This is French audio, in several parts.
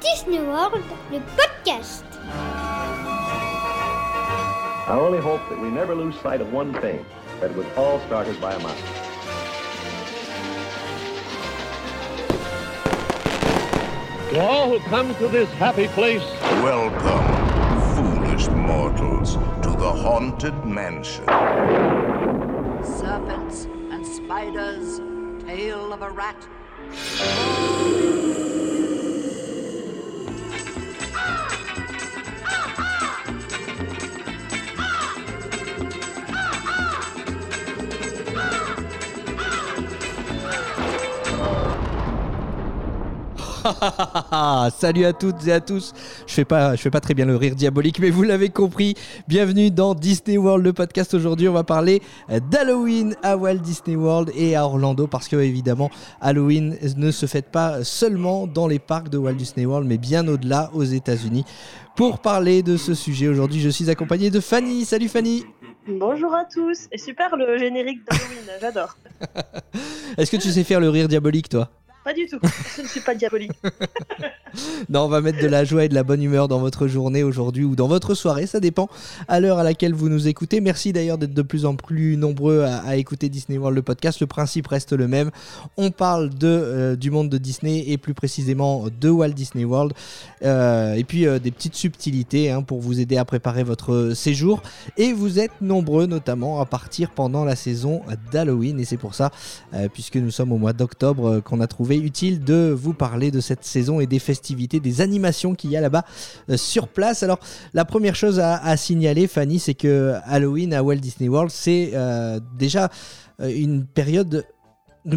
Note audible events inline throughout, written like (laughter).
Disney World, le podcast. I only hope that we never lose sight of one thing, that it was all started by a mouse. To all who come to this happy place, Welcome, foolish mortals, to the Haunted Mansion. serpents and spiders, tail of a rat. (laughs) Salut à toutes et à tous. Je fais pas, je fais pas très bien le rire diabolique, mais vous l'avez compris. Bienvenue dans Disney World, le podcast. Aujourd'hui, on va parler d'Halloween à Walt Disney World et à Orlando, parce que évidemment, Halloween ne se fête pas seulement dans les parcs de Walt Disney World, mais bien au-delà, aux États-Unis. Pour parler de ce sujet, aujourd'hui, je suis accompagné de Fanny. Salut Fanny. Bonjour à tous. Et super le générique d'Halloween, j'adore. (laughs) Est-ce que tu sais faire le rire diabolique, toi? Pas du tout. (laughs) Je ne suis pas diabolique. (laughs) Non, on va mettre de la joie et de la bonne humeur dans votre journée aujourd'hui ou dans votre soirée, ça dépend à l'heure à laquelle vous nous écoutez. Merci d'ailleurs d'être de plus en plus nombreux à, à écouter Disney World le podcast. Le principe reste le même. On parle de, euh, du monde de Disney et plus précisément de Walt Disney World. Euh, et puis euh, des petites subtilités hein, pour vous aider à préparer votre séjour. Et vous êtes nombreux notamment à partir pendant la saison d'Halloween. Et c'est pour ça, puisque nous sommes au mois d'octobre, qu'on a trouvé utile de vous parler de cette saison et des festivités, des animations qu'il y a là-bas euh, sur place. Alors, la première chose à, signaler, Fanny, c'est que Halloween à Walt Disney World, c'est euh, déjà euh, une période.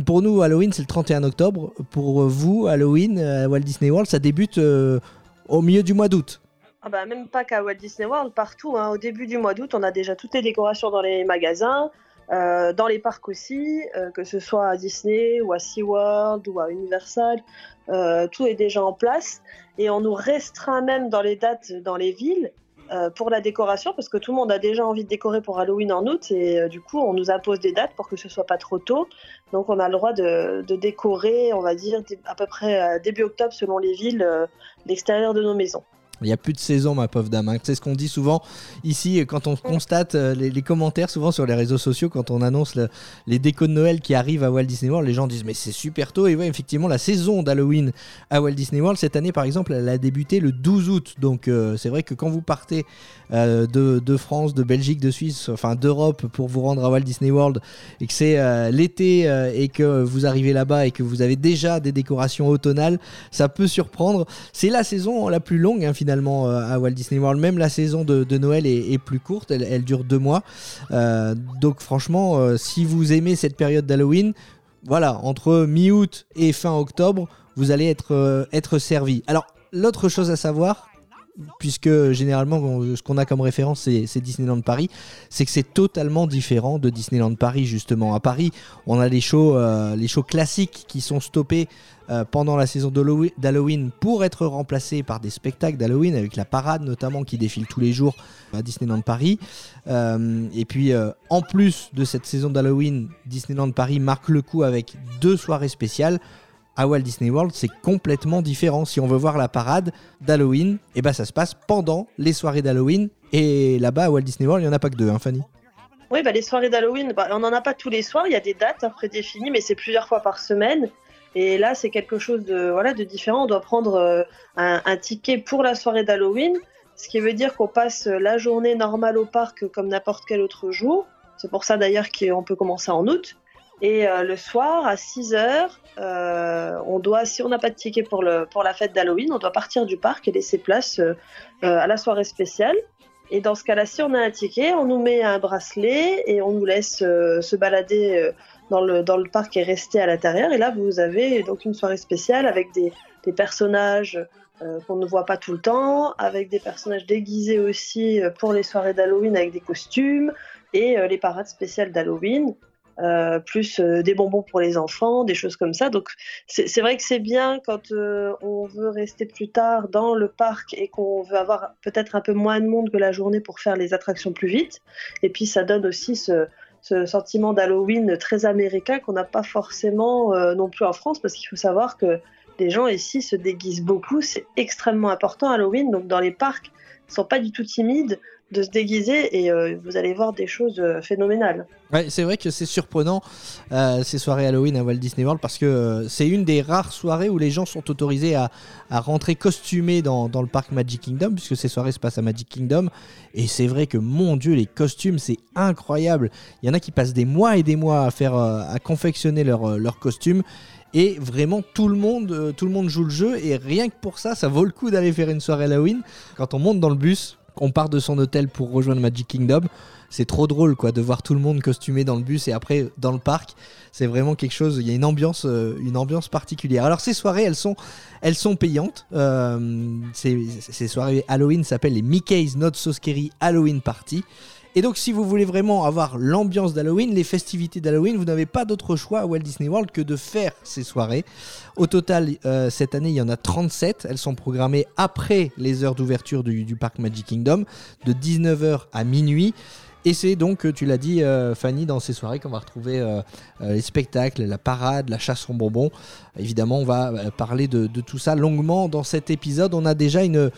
Pour nous, Halloween, c'est le 31 octobre. Pour vous, Halloween à Walt Disney World, ça débute au milieu du mois d'août. Ah bah, même pas qu'à Walt Disney World, partout. hein. Au début du mois d'août, on a déjà toutes les décorations dans les magasins, euh, dans les parcs aussi, euh, que ce soit à Disney ou à SeaWorld ou à Universal. euh, tout est déjà en place. Et on nous restreint même dans les dates dans les villes pour la décoration, parce que tout le monde a déjà envie de décorer pour Halloween en août. Et du coup, on nous impose des dates pour que ce soit pas trop tôt. Donc on a le droit de, décorer, on va dire, à peu près début octobre selon les villes, l'extérieur de nos maisons. Il n'y a plus de saison, ma pauvre dame. hein. C'est ce qu'on dit souvent ici quand on constate euh, les, commentaires, souvent sur les réseaux sociaux, quand on annonce le- les décos de Noël qui arrivent à Walt Disney World. Les gens disent, mais c'est super tôt. Et ouais, effectivement, la saison d'Halloween à Walt Disney World, cette année, par exemple, elle a débuté le 12 août. Donc, euh, c'est vrai que quand vous partez euh, de, France, de Belgique, de Suisse, enfin d'Europe pour vous rendre à Walt Disney World et que c'est l'été et que vous arrivez là-bas et que vous avez déjà des décorations automnales, ça peut surprendre. C'est la saison la plus longue hein, finalement euh, à Walt Disney World. Même la saison de, Noël est, plus courte, elle, dure deux mois. Euh, donc franchement, euh, si vous aimez cette période d'Halloween, voilà, entre mi-août et fin octobre, vous allez être, être servi. Alors, l'autre chose à savoir, puisque généralement ce qu'on a comme référence c'est Disneyland Paris, c'est que c'est totalement différent de Disneyland Paris justement. À Paris, on a les shows, les shows classiques qui sont stoppés euh, pendant la saison d'Hallowe- d'Halloween pour être remplacés par des spectacles d'Halloween avec la parade notamment qui défile tous les jours à Disneyland Paris. Euh, et puis euh, en plus de cette saison d'Halloween, Disneyland Paris marque le coup avec deux soirées spéciales à Walt Disney World, c'est complètement différent. Si on veut voir la parade d'Halloween, et ben ça se passe pendant les soirées d'Halloween. Et là-bas, à Walt Disney World, il n'y en a pas que deux, hein, Fanny? Oui, bah, les soirées d'Halloween, bah, on n'en a pas tous les soirs, il y a des dates prédéfinies, mais c'est plusieurs fois par semaine. Et là, c'est quelque chose de, voilà, de différent. On doit prendre euh, un, ticket pour la soirée d'Halloween, ce qui veut dire qu'on passe la journée normale au parc comme n'importe quel autre jour. C'est pour ça d'ailleurs qu'on peut commencer en août. Et euh, le soir, à 6 heures, euh, on doit, si on n'a pas de ticket pour, le, la fête d'Halloween, on doit partir du parc et laisser place à la soirée spéciale. Et dans ce cas-là, si on a un ticket, on nous met un bracelet et on nous laisse euh, se balader euh, dans, le, parc et rester à l'intérieur. Et là, vous avez donc une soirée spéciale avec des, personnages euh, qu'on ne voit pas tout le temps, avec des personnages déguisés aussi pour les soirées d'Halloween avec des costumes et les parades spéciales d'Halloween. Euh, plus euh, des bonbons pour les enfants, des choses comme ça. Donc c'est vrai que c'est bien quand euh, on veut rester plus tard dans le parc et qu'on veut avoir peut-être un peu moins de monde que la journée pour faire les attractions plus vite. Et puis ça donne aussi ce, sentiment d'Halloween très américain qu'on n'a pas forcément non plus en France parce qu'il faut savoir que les gens ici se déguisent beaucoup. C'est extrêmement important Halloween. Donc dans les parcs, ils sont pas du tout timides de se déguiser et euh, vous allez voir des choses euh, phénoménales. Ouais, c'est vrai que c'est surprenant euh, ces soirées Halloween à Walt Disney World parce que c'est une des rares soirées où les gens sont autorisés à, rentrer costumés dans, le parc Magic Kingdom puisque ces soirées se passent à Magic Kingdom. Et c'est vrai que mon dieu les costumes c'est incroyable. Il y en a qui passent des mois et des mois à faire à confectionner leurs leur costumes. Et vraiment tout le monde tout le monde joue le jeu et rien que pour ça ça vaut le coup d'aller faire une soirée Halloween. Quand on monte dans le bus on part de son hôtel pour rejoindre Magic Kingdom. C'est trop drôle quoi de voir tout le monde costumé dans le bus et après dans le parc. C'est vraiment quelque chose il y a une ambiance euh, particulière. Alors ces soirées elles sont elles sont payantes. Euh, ces, ces soirées Halloween s'appellent les Mickey's Not So Scary Halloween Party et donc si vous voulez vraiment avoir l'ambiance d'Halloween les festivités d'Halloween vous n'avez pas d'autre choix à Walt Disney World que de faire ces soirées. Au total euh, cette année il y en a 37 elles sont programmées après les heures d'ouverture du, du parc Magic Kingdom de 19h à minuit et c'est donc, tu l'as dit, euh, Fanny, dans ces soirées qu'on va retrouver euh, euh, les spectacles, la parade, la chasse aux bonbons. Évidemment, on va parler de, tout ça longuement dans cet épisode. On a déjà une,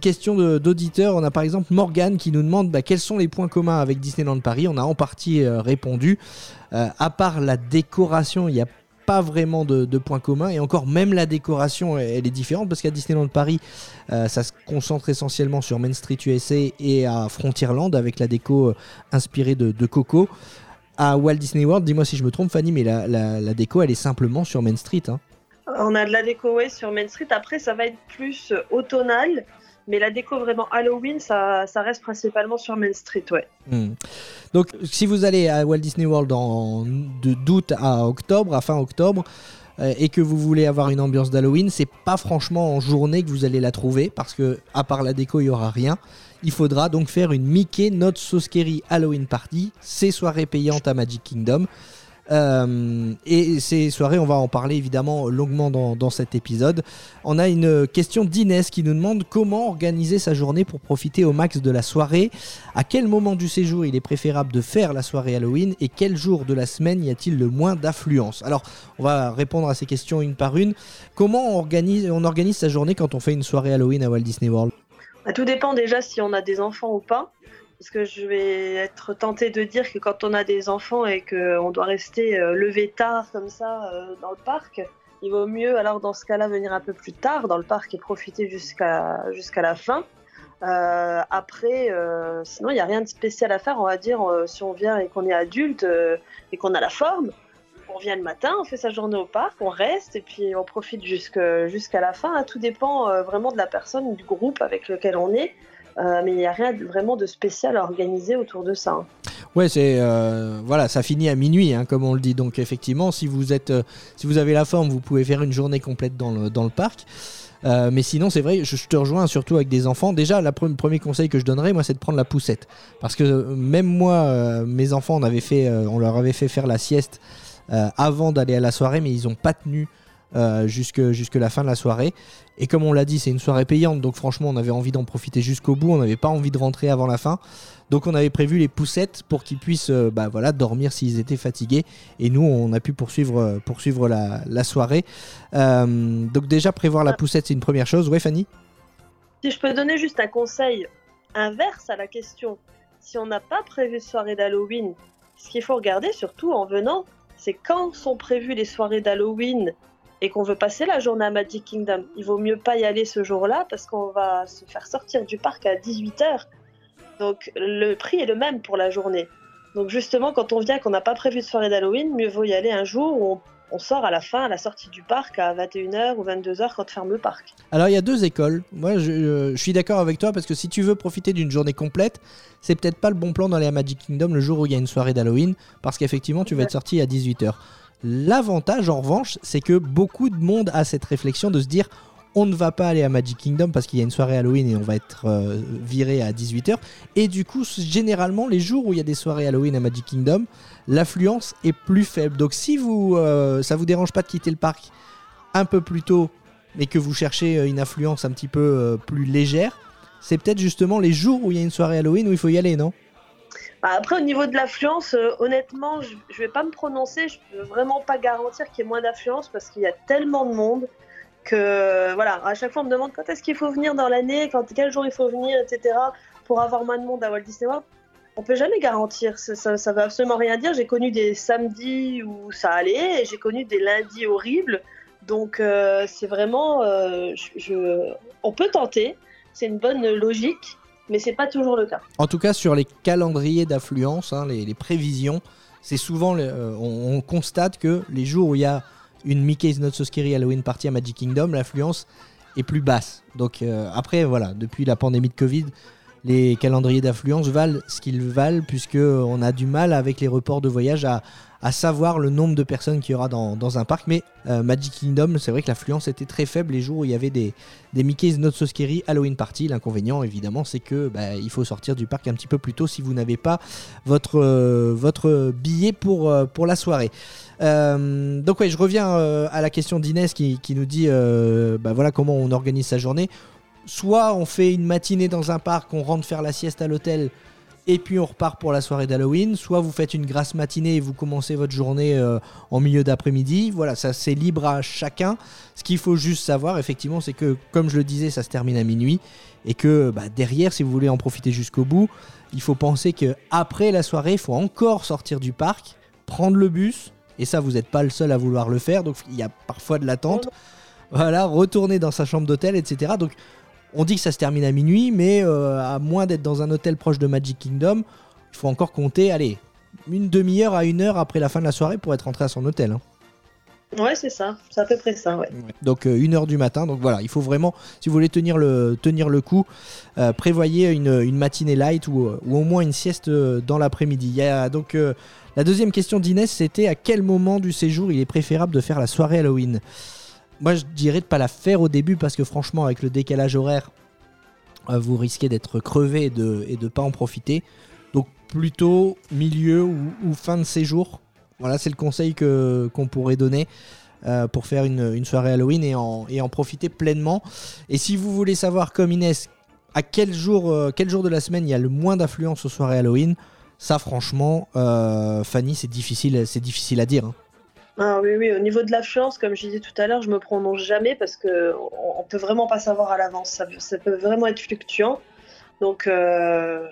question d'auditeur. On a par exemple Morgane qui nous demande bah, quels sont les points communs avec Disneyland Paris? On a en partie répondu. À part la décoration, il n'y a pas vraiment de, points communs et encore même la décoration elle est différente parce qu'à Disneyland Paris euh, ça se concentre essentiellement sur Main Street USA et à Frontierland avec la déco euh, inspirée de, Coco à Walt Disney World dis-moi si je me trompe Fanny mais la, la- la déco elle est simplement sur Main Street hein. On a de la déco ouais, sur Main Street. Après, ça va être plus euh, automnal. Mais la déco vraiment Halloween, ça, reste principalement sur Main Street, ouais. Hmm. Donc, si vous allez à Walt Disney World de d'août à octobre, à fin octobre, euh, et que vous voulez avoir une ambiance d'Halloween, c'est pas franchement en journée que vous allez la trouver, parce que à part la déco, il y aura rien. Il faudra donc faire une Mickey Not So Scary Halloween Party, ces soirées payantes à Magic Kingdom. Euh, et ces soirées, on va en parler évidemment longuement dans, cet épisode. On a une question d'Inès qui nous demande comment organiser sa journée pour profiter au max de la soirée. À quel moment du séjour il est préférable de faire la soirée Halloween et quel jour de la semaine y a-t-il le moins d'affluence? Alors, on va répondre à ces questions une par une. Comment on organise, on organise sa journée quand on fait une soirée Halloween à Walt Disney World? Bah, tout dépend déjà si on a des enfants ou pas. Parce que je vais être tentée de dire que quand on a des enfants et qu'on doit rester euh, levé tard comme ça euh, dans le parc, il vaut mieux alors dans ce cas-là venir un peu plus tard dans le parc et profiter jusqu'à la fin. Euh, après, sinon il n'y a rien de spécial à faire, on va dire, si on vient et qu'on est adulte et qu'on a la forme. On vient le matin, on fait sa journée au parc, on reste et puis on profite jusqu'à la fin. Tout dépend vraiment de la personne, du groupe avec lequel on est. Euh, mais il n'y a rien vraiment de spécial à organiser autour de ça. hein. Ouais, c'est euh, voilà, ça finit à minuit, hein, comme on le dit. Donc effectivement, si vous êtes, euh, si vous avez la forme, vous pouvez faire une journée complète dans le, dans le parc. Mais sinon, c'est vrai, je, te rejoins surtout avec des enfants. Déjà, le premier conseil que je donnerais, moi, c'est de prendre la poussette, parce que même moi, mes enfants, on avait fait, on leur avait fait faire la sieste avant d'aller à la soirée, mais ils ont pas tenu euh, jusque jusque la fin de la soirée. Et comme on l'a dit, c'est une soirée payante, donc franchement, on avait envie d'en profiter jusqu'au bout. On n'avait pas envie de rentrer avant la fin. Donc on avait prévu les poussettes pour qu'ils puissent euh, bah, voilà, dormir s'ils étaient fatigués. Et nous, on a pu poursuivre, euh, poursuivre la, soirée. Euh, donc déjà, prévoir la poussette, c'est une première chose. Ouais, Fanny? Si je peux donner juste un conseil inverse à la question, si on n'a pas prévu de soirée d'Halloween, ce qu'il faut regarder surtout en venant, c'est quand sont prévues les soirées d'Halloween et qu'on veut passer la journée à Magic Kingdom. Il vaut mieux pas y aller ce jour-là parce qu'on va se faire sortir du parc à 18h. Donc le prix est le même pour la journée. Donc justement, quand on vient qu'on n'a pas prévu de soirée d'Halloween, mieux vaut y aller un jour où on, on sort à la fin, à la sortie du parc, à 21h ou 22h quand ferme le parc. Alors il y a deux écoles. Moi je, euh, je suis d'accord avec toi parce que si tu veux profiter d'une journée complète, c'est peut-être pas le bon plan d'aller à Magic Kingdom le jour où il y a une soirée d'Halloween parce qu'effectivement tu vas être sorti à 18h. L'avantage en revanche, c'est que beaucoup de monde a cette réflexion de se dire on ne va pas aller à Magic Kingdom parce qu'il y a une soirée Halloween et on va être euh, viré à 18h. Et du coup, généralement, les jours où il y a des soirées Halloween à Magic Kingdom, l'affluence est plus faible. Donc si vous, euh, ça vous dérange pas de quitter le parc un peu plus tôt mais que vous cherchez euh, une affluence un petit peu plus légère, c'est peut-être justement les jours où il y a une soirée Halloween où il faut y aller, non? Bah, Après, au niveau de l'affluence, euh, honnêtement, je, je vais pas me prononcer. Je peux vraiment pas garantir qu'il y ait moins d'affluence parce qu'il y a tellement de monde que voilà, à chaque fois on me demande quand est-ce qu'il faut venir dans l'année, quel jour il faut venir, etc. pour avoir moins de monde à Walt Disney World. On peut jamais garantir, ça, ça veut absolument rien dire. J'ai connu des samedis où ça allait, et j'ai connu des lundis horribles. Donc euh, c'est vraiment, euh, on peut tenter, c'est une bonne logique, mais c'est pas toujours le cas. En tout cas, sur les calendriers d'affluence, hein, les, prévisions, c'est souvent, euh, on, on constate que les jours où il y a une Mickey's Not So Scary Halloween Party à Magic Kingdom, l'affluence est plus basse. Donc euh, après, voilà, depuis la pandémie de Covid, les calendriers d'affluence valent ce qu'ils valent, puisque on a du mal avec les reports de voyage à, savoir le nombre de personnes qu'il y aura dans, un parc. Mais euh, Magic Kingdom, c'est vrai que l'affluence était très faible les jours où il y avait des, Mickey's Not So Scary Halloween Party. L'inconvénient, évidemment, c'est que bah, il faut sortir du parc un petit peu plus tôt si vous n'avez pas votre, euh, billet pour, euh, pour la soirée. Donc ouais, je reviens à la question d'Inès qui, nous dit bah, voilà comment on organise sa journée. Soit on fait une matinée dans un parc, on rentre faire la sieste à l'hôtel et puis on repart pour la soirée d'Halloween. Soit vous faites une grasse matinée et vous commencez votre journée euh, en milieu d'après-midi. Voilà, ça c'est libre à chacun. Ce qu'il faut juste savoir, effectivement, c'est que, comme je le disais, ça se termine à minuit. Et que bah, derrière, si vous voulez en profiter jusqu'au bout, il faut penser que après la soirée, il faut encore sortir du parc, prendre le bus. Et ça, vous n'êtes pas le seul à vouloir le faire. Donc il y a parfois de l'attente. Voilà, retourner dans sa chambre d'hôtel, etc. Donc on dit que ça se termine à minuit, mais euh, à moins d'être dans un hôtel proche de Magic Kingdom, il faut encore compter, allez, une demi-heure à une heure après la fin de la soirée pour être rentré à son hôtel. hein. Ouais, c'est ça, c'est à peu près ça, ouais. Donc euh, une heure du matin. Donc voilà, il faut vraiment, si vous voulez tenir le, tenir le coup, euh, prévoyez une, une matinée light ou, ou au moins une sieste dans l'après-midi. Il y a donc euh, la deuxième question d'Inès, c'était à quel moment du séjour il est préférable de faire la soirée Halloween? Moi, je dirais de pas la faire au début parce que franchement, avec le décalage horaire, euh, vous risquez d'être crevé et de de pas en profiter. Donc plutôt milieu ou, fin de séjour. Voilà, c'est le conseil qu'on pourrait donner euh, pour faire une, soirée Halloween et en, profiter pleinement. Et si vous voulez savoir comme Inès à quel jour, euh, quel jour de la semaine il y a le moins d'affluence aux soirées Halloween, ça franchement, Fanny, c'est difficile, c'est difficile à dire. hein. Ah oui, oui, au niveau de l'affluence, comme je disais tout à l'heure, je me prononce jamais parce que on, peut vraiment pas savoir à l'avance. Ça, peut vraiment être fluctuant. Donc, euh,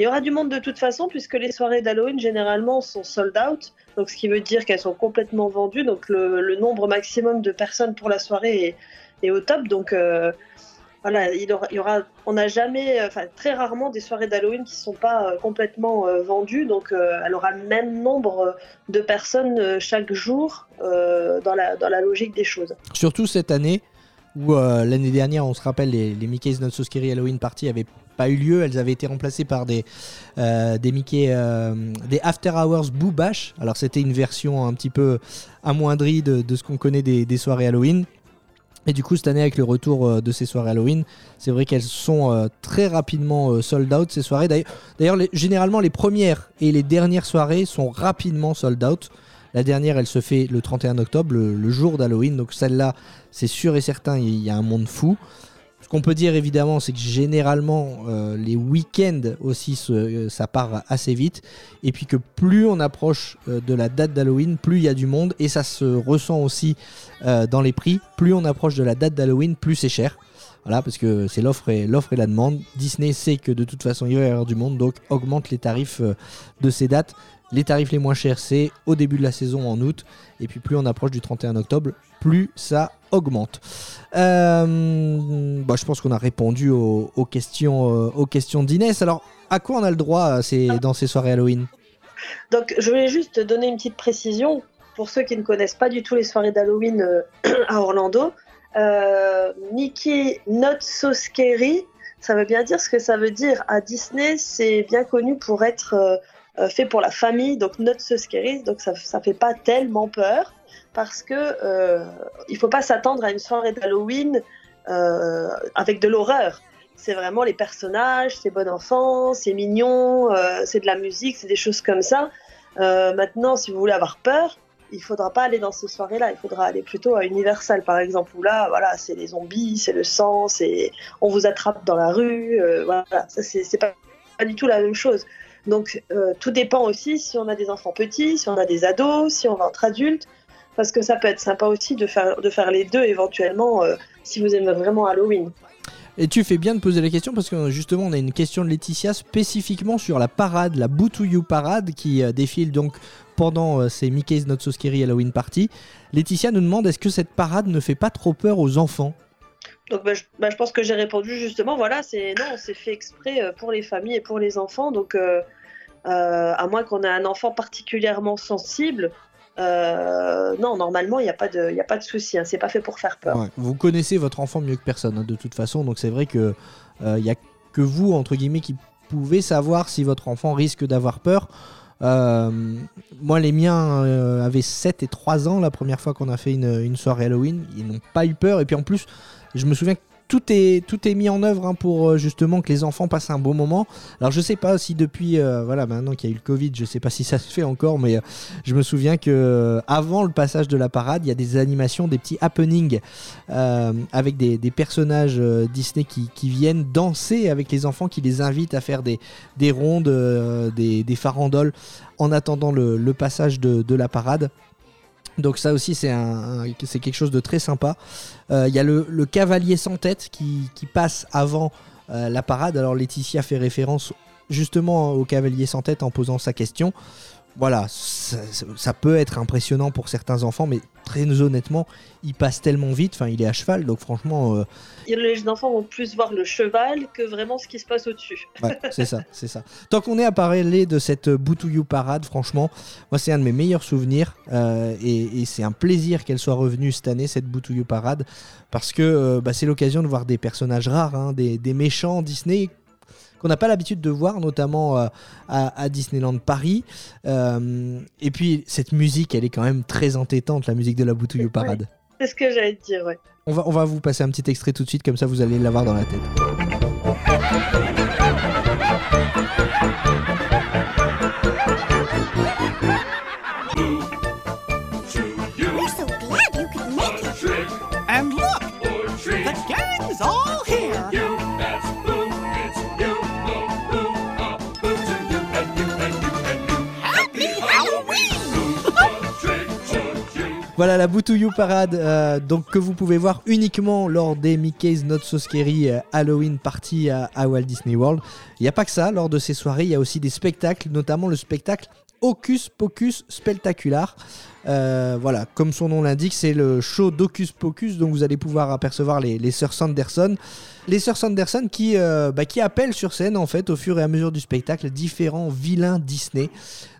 il y aura du monde de toute façon puisque les soirées d'Halloween généralement sont sold out. Donc, ce qui veut dire qu'elles sont complètement vendues. Donc, le, nombre maximum de personnes pour la soirée est, est au top. Donc, euh, il y aura, on n'a jamais, enfin très rarement des soirées d'Halloween qui sont pas euh, complètement euh, vendues. Donc, euh, elle aura le même nombre euh, de personnes euh, chaque jour euh, dans, la, dans la logique des choses. Surtout cette année où euh, l'année dernière, on se rappelle, les, Mickey's Not So Scary Halloween Party n'avaient pas eu lieu. Elles avaient été remplacées par des, euh, des Mickey, euh, des After Hours Boo Bash. Alors c'était une version un petit peu amoindrie de, de ce qu'on connaît des, des soirées Halloween. Et du coup, cette année, avec le retour euh, de ces soirées Halloween, c'est vrai qu'elles sont euh, très rapidement euh, sold out, ces soirées. D'ailleurs- généralement, les premières et les dernières soirées sont rapidement sold out. La dernière, elle se fait le 31 octobre, le jour d'Halloween. Donc celle-là, c'est sûr et certain, il y a un monde fou. Ce qu'on peut dire évidemment, c'est que généralement, euh, les week-ends aussi, euh, ça part assez vite. Et puis que plus on approche euh, de la date d'Halloween, plus il y a du monde. Et ça se ressent aussi dans les prix. Plus on approche de la date d'Halloween, plus c'est cher. Voilà, parce que c'est l'offre et, l'offre et la demande. Disney sait que de toute façon, il va y avoir du monde, donc augmente les tarifs de ces dates. Les tarifs les moins chers, c'est au début de la saison en août. Et puis plus on approche du 31 octobre, plus ça augmente. Euh, bah, je pense qu'on a répondu aux, aux questions, euh, aux questions d'Inès. Alors, à quoi on a le droit euh, ces- dans ces soirées Halloween? Donc, je voulais juste donner une petite précision pour ceux qui ne connaissent pas du tout les soirées d'Halloween (clears throat) à Orlando. Euh, Mickey Not So Scary, ça veut bien dire ce que ça veut dire. À Disney, c'est bien connu pour être fait pour la famille, donc Not So Scary, donc ça, ça fait pas tellement peur parce que euh, il faut pas s'attendre à une soirée d'Halloween euh, avec de l'horreur. C'est vraiment les personnages, c'est bon enfant, c'est mignon, euh, c'est de la musique, c'est des choses comme ça. Euh, maintenant, si vous voulez avoir peur, il faudra pas aller dans ces soirées-là. Il faudra aller plutôt à Universal, par exemple, où là, voilà, c'est les zombies, c'est le sang, c'est on vous attrape dans la rue. euh, voilà, ça c'est pas, pas du tout la même chose. Donc, euh, tout dépend aussi si on a des enfants petits, si on a des ados, si on va entre adultes. parce que ça peut être sympa aussi de faire, de faire les deux éventuellement euh, si vous aimez vraiment Halloween. Et tu fais bien de poser la question parce que justement on a une question de Laetitia spécifiquement sur la parade, la Boo to You parade qui euh, défile donc pendant ces Mickey's Not So Scary Halloween Party. Laetitia nous demande est-ce que cette parade ne fait pas trop peur aux enfants? Donc bah, je, bah, je pense que j'ai répondu justement, voilà, c'est non, c'est fait exprès pour les familles et pour les enfants. Donc euh, à moins qu'on ait un enfant particulièrement sensible, euh, non, normalement il n'y a pas de, y a pas de souci. Hein, c'est pas fait pour faire peur. Vous connaissez votre enfant mieux que personne hein, de toute façon, donc c'est vrai que il n'y a que vous entre guillemets qui pouvez savoir si votre enfant risque d'avoir peur. Euh, moi, les miens euh, avaient 7 et 3 ans la première fois qu'on a fait une, une soirée Halloween. Ils n'ont pas eu peur. Et puis en plus, je me souviens que tout est, mis en œuvre hein, pour euh, justement que les enfants passent un bon moment. Alors je sais pas si depuis, euh, voilà, maintenant qu'il y a eu le Covid, je sais pas si ça se fait encore, mais euh, je me souviens que avant le passage de la parade, il y a des animations, des petits happenings avec des, personnages Disney qui, viennent danser avec les enfants, qui les invitent à faire des, des rondes, des, farandoles en attendant le, passage de la parade. Donc ça aussi c'est quelque chose de très sympa. Euh, Il y a le, cavalier sans tête qui, qui passe avant euh, la parade. Alors Laetitia fait référence justement au cavalier sans tête en posant sa question. Voilà, ça, peut être impressionnant pour certains enfants, mais très honnêtement, il passe tellement vite. Enfin, il est à cheval, donc franchement, euh, Les enfants vont plus voir le cheval que vraiment ce qui se passe au-dessus. Ouais, (laughs) c'est ça, c'est ça. Tant qu'on est à parler de cette Boutouyou parade, franchement, moi c'est un de mes meilleurs souvenirs euh, et, et c'est un plaisir qu'elle soit revenue cette année, cette Boutouyou parade, parce que euh, bah, c'est l'occasion de voir des personnages rares, hein, des, des méchants Disney qu'on n'a pas l'habitude de voir, notamment euh, à, à Disneyland Paris. Euh, et puis cette musique, elle est quand même très entêtante, la musique de la Boutouyou parade. C'est ce que j'allais te dire, ouais. On va, on va vous passer un petit extrait tout de suite, comme ça vous allez l'avoir dans la tête. Voilà la Boutouyou parade, euh, donc que vous pouvez voir uniquement lors des Mickey's Not So Scary euh, Halloween Party à, à Walt Disney World. Il n'y a pas que ça, lors de ces soirées, il y a aussi des spectacles, notamment le spectacle Hocus Pocus Spectacular. Euh, voilà, comme son nom l'indique, c'est le show d'Hocus Pocus, donc vous allez pouvoir apercevoir les, les sœurs Sanderson. Les sœurs Sanderson qui, euh, bah, qui appellent sur scène, en fait, au fur et à mesure du spectacle, différents vilains Disney.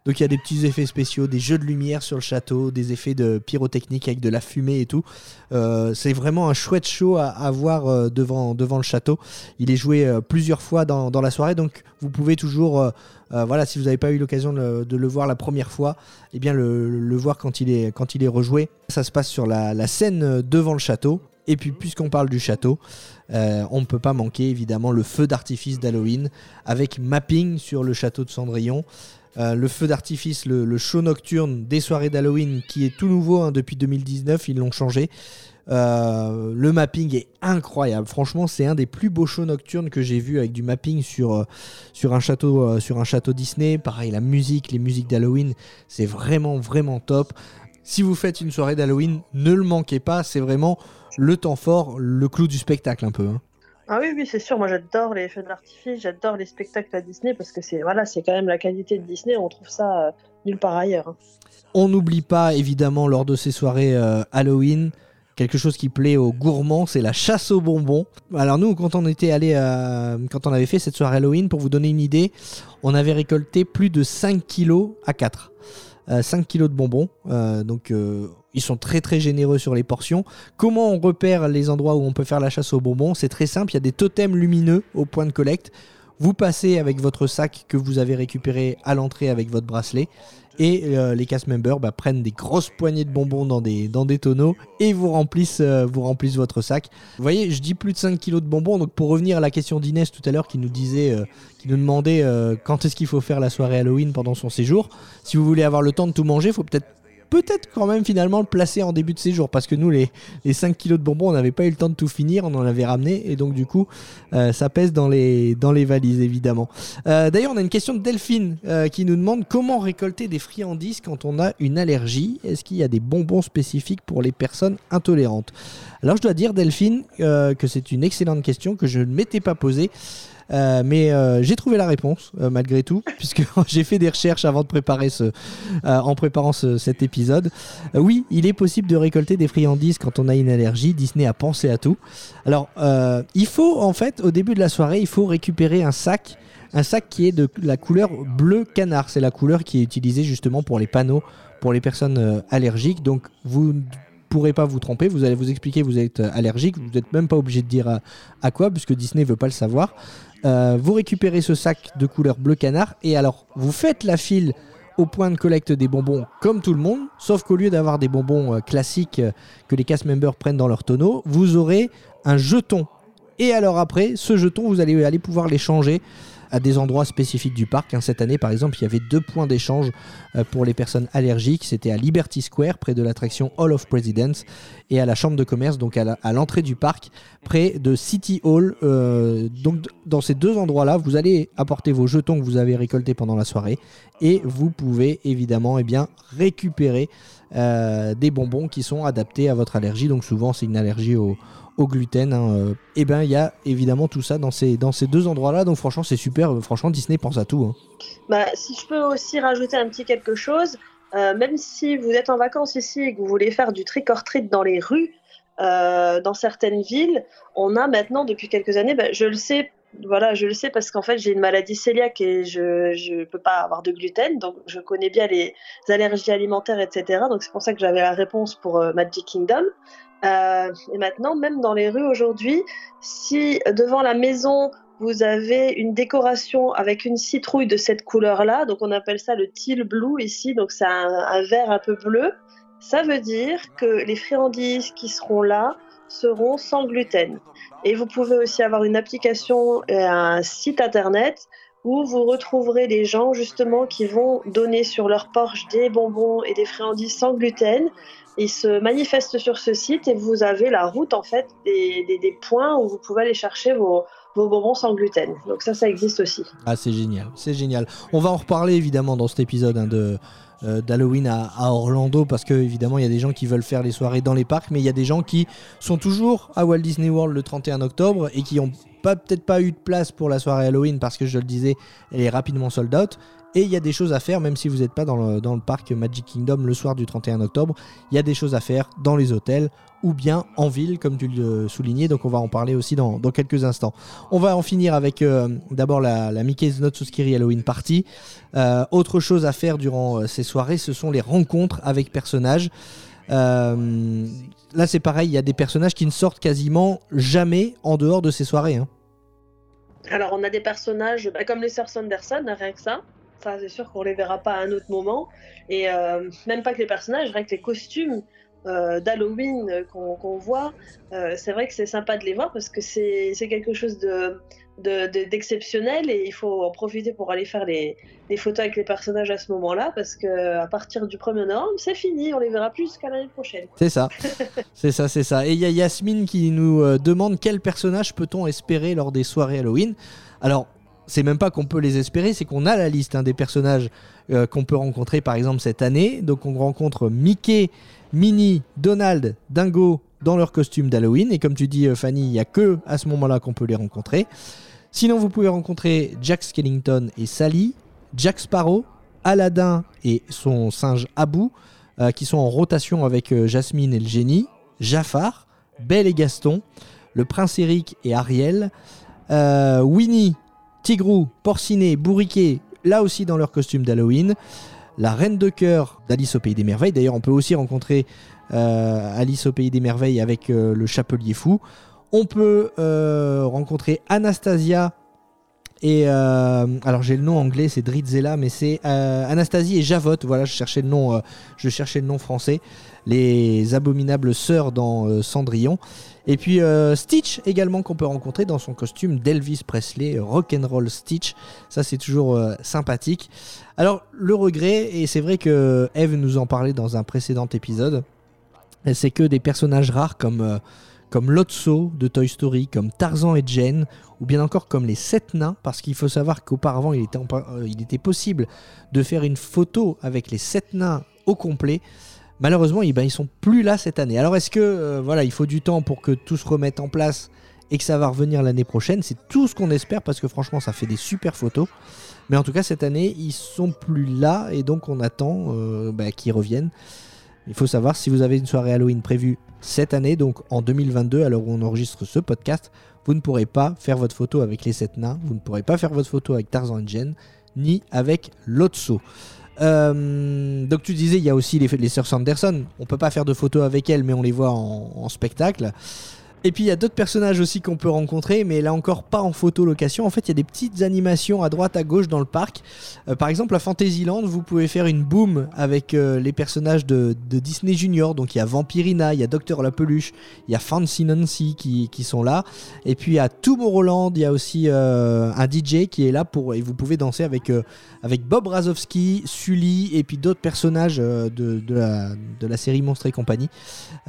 Donc il y a des petits effets spéciaux, des jeux de lumière sur le château, des effets de pyrotechnique avec de la fumée et tout. Euh, c'est vraiment un chouette show à, à voir devant, le château. Il est joué plusieurs fois dans la soirée, donc vous pouvez toujours, euh, voilà, si vous n'avez pas eu l'occasion de, le- voir la première fois, eh bien le, voir quand il est, rejoué. Ça se passe sur la, scène euh, devant le château. Et puis puisqu'on parle du château, euh, on ne peut pas manquer évidemment le feu d'artifice d'Halloween avec mapping sur le château de Cendrillon. Le feu d'artifice, le, le show nocturne des soirées d'Halloween qui est tout nouveau hein, depuis 2019, ils l'ont changé. Euh, le mapping est incroyable. Franchement, c'est un des plus beaux shows nocturnes que j'ai vu avec du mapping sur, euh, sur, un château, euh, sur un château Disney. Pareil, la musique, les musiques d'Halloween, c'est vraiment, vraiment top. Si vous faites une soirée d'Halloween, ne le manquez pas. C'est vraiment le temps fort, le clou du spectacle un peu. hein. Ah oui, oui, c'est sûr. Moi, j'adore les feux d'artifice, j'adore les spectacles à Disney parce que c'est voilà, c'est quand même la qualité de Disney. On trouve ça nulle part ailleurs. hein. On n'oublie pas évidemment lors de ces soirées Halloween quelque chose qui plaît aux gourmands, c'est la chasse aux bonbons. Alors nous, quand on était allé, euh, quand on avait fait cette soirée Halloween, pour vous donner une idée, on avait récolté plus de 5 kilos à 4. Euh, 5 kilos de bonbons. Euh, donc euh, ils sont très très généreux sur les portions. Comment on repère les endroits où on peut faire la chasse aux bonbons? C'est très simple, il y a des totems lumineux au point de collecte. Vous passez avec votre sac que vous avez récupéré à l'entrée avec votre bracelet et euh, les cast members bah, prennent des grosses poignées de bonbons dans des, tonneaux et vous remplissent, euh, vous remplissent votre sac. Vous voyez, je dis plus de 5 kilos de bonbons. Donc pour revenir à la question d'Inès tout à l'heure qui nous disait, euh, qui nous demandait quand est-ce qu'il faut faire la soirée Halloween pendant son séjour. Si vous voulez avoir le temps de tout manger, il faut peut-être peut-être quand même finalement le placer en début de séjour parce que nous, les, les 5 kilos de bonbons, on n'avait pas eu le temps de tout finir, on en avait ramené et donc du coup, euh, ça pèse dans les, dans valises évidemment. Euh, D'ailleurs, on a une question de Delphine euh, qui nous demande comment récolter des friandises quand on a une allergie. Est-ce qu'il y a des bonbons spécifiques pour les personnes intolérantes? Alors, je dois dire, Delphine, que c'est une excellente question que je ne m'étais pas posée. Euh, mais euh, j'ai trouvé la réponse euh, malgré tout, (laughs) puisque (laughs) j'ai fait des recherches avant de préparer ce, en préparant ce- cet épisode. Oui, il est possible de récolter des friandises quand on a une allergie. Disney a pensé à tout. Alors, il faut en fait, au début de la soirée, il faut récupérer un sac, un sac qui est de la couleur bleu canard. C'est la couleur qui est utilisée justement pour les panneaux pour les personnes allergiques. Donc, vous pourrez pas vous tromper. Vous allez vous expliquer, vous êtes euh, allergique. Vous n'êtes même pas obligé de dire à, quoi, puisque Disney veut pas le savoir. Euh, vous récupérez ce sac de couleur bleu canard et alors vous faites la file au point de collecte des bonbons comme tout le monde, sauf qu'au lieu d'avoir des bonbons euh, classiques que les cast members prennent dans leur tonneau, vous aurez un jeton. Et alors après, ce jeton, vous allez aller pouvoir l'échanger à des endroits spécifiques du parc. hein. Cette année, par exemple, il y avait deux points d'échange euh, pour les personnes allergiques. C'était à Liberty Square, près de l'attraction Hall of Presidents, et à la Chambre de commerce, donc à l'entrée du parc, près de City Hall. Euh, donc, dans ces deux endroits-là, vous allez apporter vos jetons que vous avez récoltés pendant la soirée, et vous pouvez évidemment eh récupérer euh, des bonbons qui sont adaptés à votre allergie. Donc, souvent, c'est une allergie au au gluten. hein, euh, et ben il y a évidemment tout ça dans ces, deux endroits-là. Donc franchement c'est super. Franchement Disney pense à tout. hein. Bah, si je peux aussi rajouter un petit quelque chose, euh, même si vous êtes en vacances ici et que vous voulez faire du trick dans les rues, euh, dans certaines villes, on a maintenant depuis quelques années, bah, je le sais, voilà, je le sais parce qu'en fait j'ai une maladie cœliaque et je je peux pas avoir de gluten, donc je connais bien les allergies alimentaires, etc. Donc c'est pour ça que j'avais la réponse pour Magic Kingdom. Euh, et maintenant, même dans les rues aujourd'hui, si devant la maison vous avez une décoration avec une citrouille de cette couleur-là, donc on appelle ça le teal blue ici, donc c'est un, un vert un peu bleu. Ça veut dire que les friandises qui seront là seront sans gluten. Et vous pouvez aussi avoir une application et un site internet où vous retrouverez des gens justement qui vont donner sur leur porche des bonbons et des friandises sans gluten. Ils se manifestent sur ce site et vous avez la route en fait des, des- points où vous pouvez aller chercher vos, vos bonbons sans gluten. Donc ça, ça existe aussi. Ah c'est génial, c'est génial. On va en reparler évidemment dans cet épisode hein, de euh, d'Halloween à, Orlando parce que évidemment il y a des gens qui veulent faire les soirées dans les parcs, mais il y a des gens qui sont toujours à Walt Disney World le 31 octobre et qui ont peut-être pas eu de place pour la soirée Halloween parce que je le disais, elle est rapidement sold out. Et il y a des choses à faire, même si vous n'êtes pas dans le, parc Magic Kingdom le soir du 31 octobre, il y a des choses à faire dans les hôtels ou bien en ville, comme tu le soulignais. Donc on va en parler aussi dans, quelques instants. On va en finir avec euh, d'abord la, Mickey's Not Scary Halloween Party. Euh, autre chose à faire durant euh, ces soirées, ce sont les rencontres avec personnages. Là, c'est pareil, il y a des personnages qui ne sortent quasiment jamais en dehors de ces soirées. hein. Alors, on a des personnages bah, comme les sœurs Sanderson, rien que ça. Ça, c'est sûr qu'on les verra pas à un autre moment. Et euh, même pas que les personnages, rien que les costumes euh, d'Halloween euh, qu'on voit, c'est vrai que c'est sympa de les voir parce que c'est quelque chose de de- de- d'exceptionnel et il faut en profiter pour aller faire les, photos avec les personnages à ce moment-là parce que à partir du 1er novembre, c'est fini, on les verra plus jusqu'à l'année prochaine. C'est ça, (laughs) c'est ça, c'est ça. Et il y a Yasmine qui nous demande quel personnage peut-on espérer lors des soirées Halloween? Alors, c'est même pas qu'on peut les espérer, c'est qu'on a la liste hein, des personnages euh, qu'on peut rencontrer par exemple cette année. Donc on rencontre Mickey, Minnie, Donald, Dingo dans leur costume d'Halloween. Et comme tu dis euh, Fanny, il n'y a que à ce moment-là qu'on peut les rencontrer. Sinon vous pouvez rencontrer Jack Skellington et Sally, Jack Sparrow, Aladdin et son singe Abu, euh, qui sont en rotation avec Jasmine et le génie, Jafar, Belle et Gaston, le prince Eric et Ariel, Winnie, Tigrou, Porcinet, Bourriquet, là aussi dans leur costume d'Halloween, la reine de cœur d'Alice au pays des merveilles. D'ailleurs, on peut aussi rencontrer euh, Alice au pays des merveilles avec euh, le chapelier fou. On peut euh, rencontrer Anastasia Et euh, alors j'ai le nom anglais, c'est Dritzella, mais c'est euh, Anastasie et Javotte. Voilà, je cherchais le nom, euh, je cherchais le nom français. Les abominables sœurs dans Cendrillon. Et puis Stitch également qu'on peut rencontrer dans son costume d'Elvis Presley, Rock'n'Roll Stitch. Ça c'est toujours sympathique. Alors le regret, et c'est vrai que Eve nous en parlait dans un précédent épisode, c'est que des personnages rares comme, comme Lotso de Toy Story, comme Tarzan et Jane, ou bien encore comme les Sept Nains, parce qu'il faut savoir qu'auparavant il, était euh, possible de faire une photo avec les Sept Nains au complet. Malheureusement, eh ben, ils sont plus là cette année. Alors est-ce que euh, voilà, il faut du temps pour que tout se remette en place et que ça va revenir l'année prochaine? C'est tout ce qu'on espère parce que franchement, ça fait des super photos. Mais en tout cas, cette année, ils sont plus là et donc on attend euh, bah, qu'ils reviennent. Il faut savoir si vous avez une soirée Halloween prévue cette année, donc en 2022, à l'heure où on enregistre ce podcast, vous ne pourrez pas faire votre photo avec les sept nains, vous ne pourrez pas faire votre photo avec Tarzan et ni avec Lotso. Euh, donc tu disais, il y a aussi les, sœurs Sanderson. On peut pas faire de photos avec elles, mais on les voit en spectacle. Et puis il y a d'autres personnages aussi qu'on peut rencontrer, mais là encore pas en photo location. En fait, il y a des petites animations à droite, à gauche dans le parc. Euh, par exemple, à Fantasyland, vous pouvez faire une boom avec euh, les personnages de, Disney Junior. Donc il y a Vampirina, il y a Docteur La Peluche, il y a Fancy Nancy qui, sont là. Et puis à Tomorrowland, il y a aussi euh, un DJ qui est là pour et vous pouvez danser avec avec Bob Razowski, Sully et puis d'autres personnages de, de, la, série Monstres et compagnie.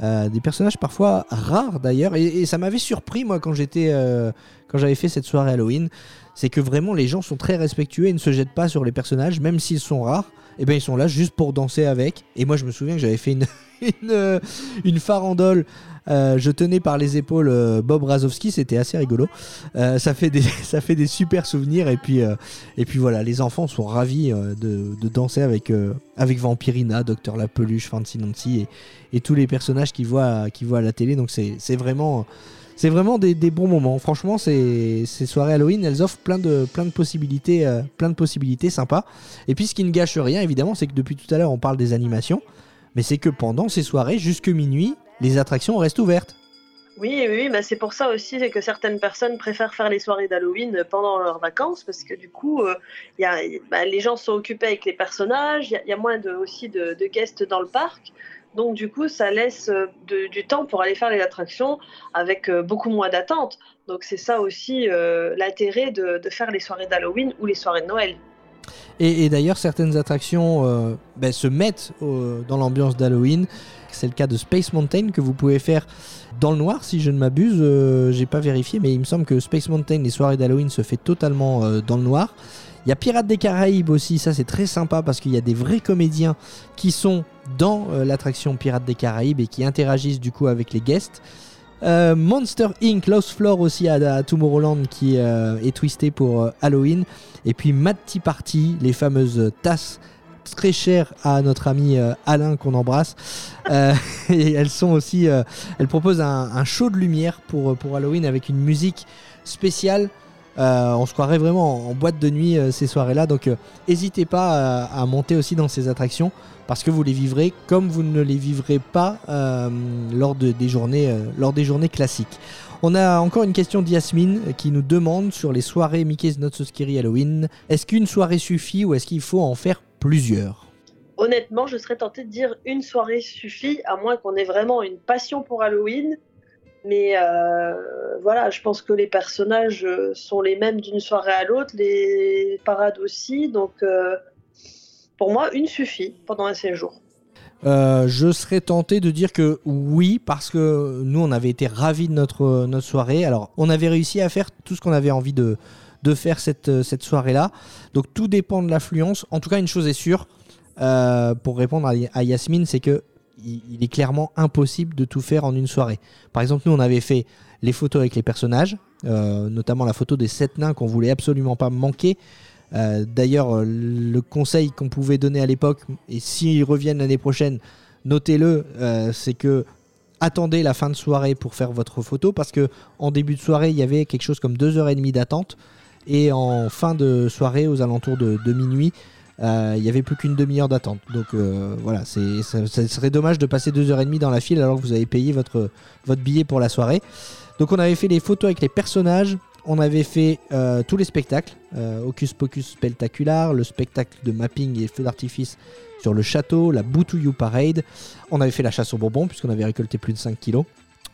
Des personnages parfois rares d'ailleurs. Et ça m'avait surpris moi quand j'étais euh, quand j'avais fait cette soirée Halloween. C'est que vraiment les gens sont très respectueux et ne se jettent pas sur les personnages, même s'ils sont rares. Et ben ils sont là juste pour danser avec. Et moi je me souviens que j'avais fait une, (laughs) euh, farandole. Euh, je tenais par les épaules euh, Bob Razowski, c'était assez rigolo. Ça, fait des, (laughs) ça super souvenirs. Et puis, et puis voilà, les enfants sont ravis de, de danser avec, avec Vampirina, Docteur La Peluche, Fancy Nancy et, tous les personnages qu'ils voient, qu'ils voient à la télé. Donc c'est vraiment, c'est vraiment des, bons moments. Franchement, ces, soirées Halloween, elles offrent plein de, possibilités, euh, plein de possibilités sympas. Et puis ce qui ne gâche rien, évidemment, c'est que depuis tout à l'heure, on parle des animations. Mais c'est que pendant ces soirées, jusque minuit, les attractions restent ouvertes. Oui, oui, mais c'est pour ça aussi que certaines personnes préfèrent faire les soirées d'Halloween pendant leurs vacances parce que du coup, euh, bah, les gens sont occupés avec les personnages, il y a- moins aussi de guests dans le parc. Donc du coup, ça laisse euh, du temps pour aller faire les attractions avec euh, beaucoup moins d'attente. Donc c'est ça aussi euh, l'intérêt de, faire les soirées d'Halloween ou les soirées de Noël. Et, d'ailleurs, certaines attractions ben, se mettent dans l'ambiance d'Halloween. C'est le cas de Space Mountain que vous pouvez faire dans le noir, si je ne m'abuse. J'ai pas vérifié, mais il me semble que Space Mountain, les soirées d'Halloween, se fait totalement dans le noir. Il y a Pirates des Caraïbes aussi, ça c'est très sympa parce qu'il y a des vrais comédiens qui sont dans euh, l'attraction Pirates des Caraïbes et qui interagissent du coup avec les guests. Euh, Monster Inc. Lost Floor aussi à, Tomorrowland qui euh, est twisté pour Halloween. Et puis Mad Tea Party, les fameuses tasses très chères à notre ami Alain qu'on embrasse. (laughs) Et elles sont aussi, elles proposent un, show de lumière pour Halloween avec une musique spéciale. Euh, on se croirait vraiment en, boîte de nuit euh, ces soirées-là. Donc n'hésitez pas à, monter aussi dans ces attractions parce que vous les vivrez comme vous ne les vivrez pas euh, lors, de, des journées, euh, classiques. On a encore une question d'Yasmine euh, qui nous demande sur les soirées Mickey's Not So Scary Halloween, est-ce qu'une soirée suffit ou est-ce qu'il faut en faire plusieurs? Honnêtement, je serais tentée de dire une soirée suffit, à moins qu'on ait vraiment une passion pour Halloween. Mais euh, voilà, je pense que les personnages euh, sont les mêmes d'une soirée à l'autre, les parades aussi. Donc euh, pour moi, une suffit pendant un séjour. Je serais tenté de dire que oui, parce que nous, on avait été ravis de notre, notre soirée. Alors, on avait réussi à faire tout ce qu'on avait envie de, de faire cette, cette soirée-là. Donc, tout dépend de l'affluence. En tout cas, une chose est sûre, pour répondre à Yasmine, c'est que il, est clairement impossible de tout faire en une soirée. Par exemple, nous, on avait fait les photos avec les personnages, euh, notamment la photo des sept nains qu'on voulait absolument pas manquer. Euh, D'ailleurs, euh, le conseil qu'on pouvait donner à l'époque, et s'ils reviennent l'année prochaine, notez-le, c'est que attendez la fin de soirée pour faire votre photo, parce que en début de soirée, il y avait quelque chose comme 2h30 d'attente, et en fin de soirée, aux alentours de, minuit, il y avait plus qu'une demi-heure d'attente. Donc euh, voilà, c'est, ça, serait dommage de passer 2h30 dans la file alors que vous avez payé votre, billet pour la soirée. Donc on avait fait les photos avec les personnages, on avait fait euh, tous les spectacles, euh, Hocus Pocus Spectacular, le spectacle de mapping et feu d'artifice sur le château, la Boutouillou Parade. On avait fait la chasse aux bonbons puisqu'on avait récolté plus de 5 kilos.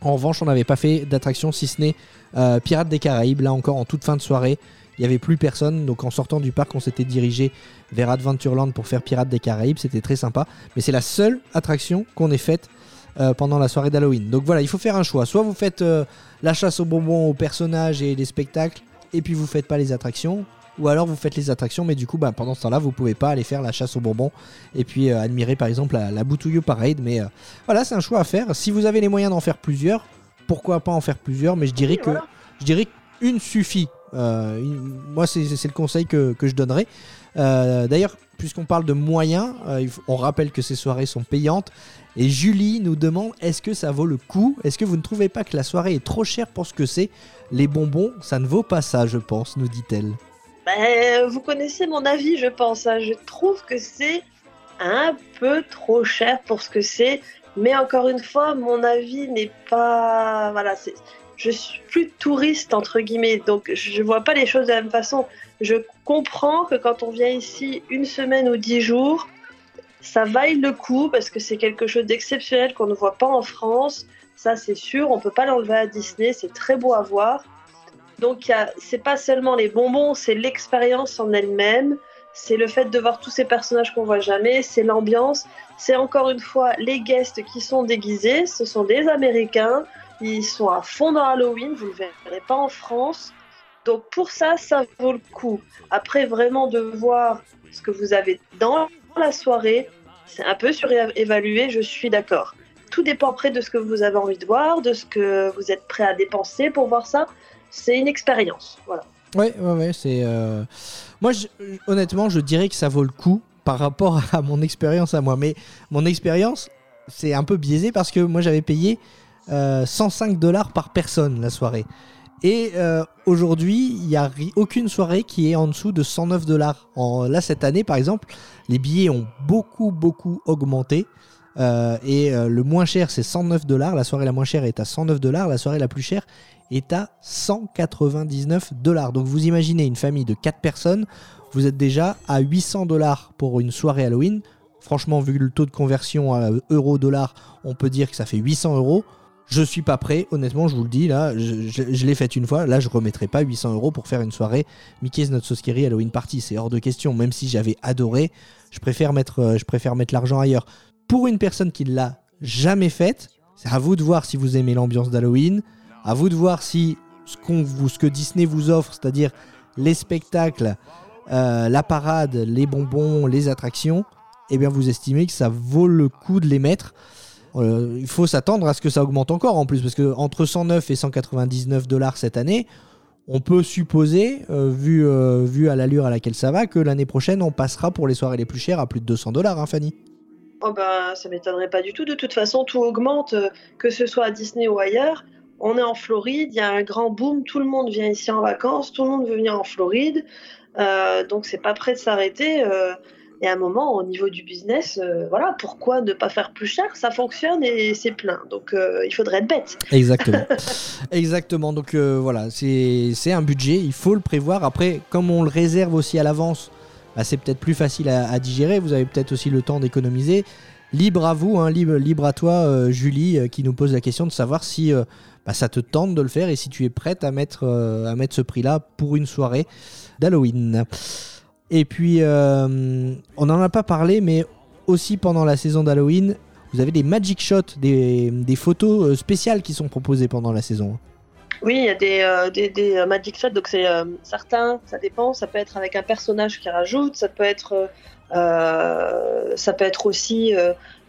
En revanche, on n'avait pas fait d'attraction si ce n'est euh, Pirates des Caraïbes, là encore en toute fin de soirée. Il n'y avait plus personne, donc en sortant du parc, on s'était dirigé vers Adventureland pour faire Pirates des Caraïbes. C'était très sympa, mais c'est la seule attraction qu'on ait faite euh, pendant la soirée d'Halloween. Donc voilà, il faut faire un choix. Soit vous faites euh, la chasse aux bonbons, aux personnages et les spectacles, et puis vous faites pas les attractions. Ou alors vous faites les attractions, mais du coup, bah, pendant ce temps-là, vous pouvez pas aller faire la chasse aux bonbons et puis euh, admirer par exemple la, la Boutouillou Parade. Mais euh, voilà, c'est un choix à faire. Si vous avez les moyens d'en faire plusieurs, pourquoi pas en faire plusieurs? Mais je dirais que je dirais qu'une suffit. Euh, moi, c'est le conseil que, je donnerais. Euh, D'ailleurs, puisqu'on parle de moyens, euh, on rappelle que ces soirées sont payantes. Et Julie nous demande est-ce que ça vaut le coup? Est-ce que vous ne trouvez pas que la soirée est trop chère pour ce que c'est? Les bonbons, ça ne vaut pas ça, je pense, nous dit-elle. Ben, vous connaissez mon avis, je pense. hein. Je trouve que c'est un peu trop cher pour ce que c'est. Mais encore une fois, mon avis n'est pas. Voilà. Je suis plus touriste entre guillemets, donc je vois pas les choses de la même façon. Je comprends que quand on vient ici une semaine ou dix jours, ça vaille le coup parce que c'est quelque chose d'exceptionnel qu'on ne voit pas en France. Ça, c'est sûr, on peut pas l'enlever à Disney. C'est très beau à voir. Donc, c'est pas seulement les bonbons, c'est l'expérience en elle-même. C'est le fait de voir tous ces personnages qu'on voit jamais. C'est l'ambiance. C'est encore une fois les guests qui sont déguisés. Ce sont des Américains. Ils sont à fond dans Halloween. Vous ne le verrez pas en France. Donc, pour ça, ça vaut le coup. Après, vraiment de voir ce que vous avez dans la soirée, c'est un peu surévalué, je suis d'accord. Tout dépend après de ce que vous avez envie de voir, de ce que vous êtes prêt à dépenser pour voir ça. C'est une expérience. Voilà. Ouais, ouais, ouais, c'est. euh, Moi, honnêtement, je dirais que ça vaut le coup par rapport à mon expérience à moi. Mais mon expérience, c'est un peu biaisé parce que moi, j'avais payé euh, 105 dollars par personne la soirée. Et euh, aujourd'hui, il n'y a aucune soirée qui est en dessous de 109 dollars. Là, cette année, par exemple, les billets ont beaucoup, beaucoup augmenté. Euh, et euh, le moins cher, c'est 109 dollars. La soirée la moins chère est à 109 dollars. La soirée la plus chère est à 199 dollars. Donc vous imaginez une famille de 4 personnes, vous êtes déjà à 800 dollars pour une soirée Halloween. Franchement, vu le taux de conversion à euro-dollar, on peut dire que ça fait 800 euros. Je suis pas prêt, honnêtement, je vous le dis, là, je, l'ai fait une fois, là je remettrai pas 800 euros pour faire une soirée Mickey's Not So Scary Halloween Party, c'est hors de question, même si j'avais adoré, je préfère mettre, euh, l'argent ailleurs. Pour une personne qui ne l'a jamais faite, c'est à vous de voir si vous aimez l'ambiance d'Halloween, à vous de voir si ce que Disney vous offre, c'est-à-dire les spectacles, euh, la parade, les bonbons, les attractions, eh bien vous estimez que ça vaut le coup de les mettre. Euh, il faut s'attendre à ce que ça augmente encore en plus, parce que entre 109 et 199 dollars cette année, on peut supposer, euh, vu, euh, vu à l'allure à laquelle ça va, que l'année prochaine on passera pour les soirées les plus chères à plus de 200 dollars, hein, Fanny Oh ben, ça m'étonnerait pas du tout. De toute façon, tout augmente, que ce soit à Disney ou ailleurs. On est en Floride, il y a un grand boom, tout le monde vient ici en vacances, tout le monde veut venir en Floride, euh, donc c'est pas prêt de s'arrêter. Et à un moment, au niveau du business, euh, voilà, pourquoi ne pas faire plus cher? Ça fonctionne et c'est plein, donc euh, il faudrait être bête. Exactement. (laughs) Exactement. Donc euh, voilà, c'est un budget, il faut le prévoir. Après, comme on le réserve aussi à l'avance, bah, c'est peut-être plus facile à, à digérer. Vous avez peut-être aussi le temps d'économiser. Libre à vous, hein, libre, libre à toi, Julie, qui nous pose la question de savoir si bah, ça te tente de le faire et si tu es prête à mettre, à mettre ce prix-là pour une soirée d'Halloween. Et puis, euh, on n'en a pas parlé, mais aussi pendant la saison d'Halloween, vous avez des magic shots, des, photos euh, spéciales qui sont proposées pendant la saison. Oui, il y a des, euh, Magic Shots, donc c'est euh, certains, ça dépend, ça peut être avec un personnage qui rajoute, ça peut être, ça peut être aussi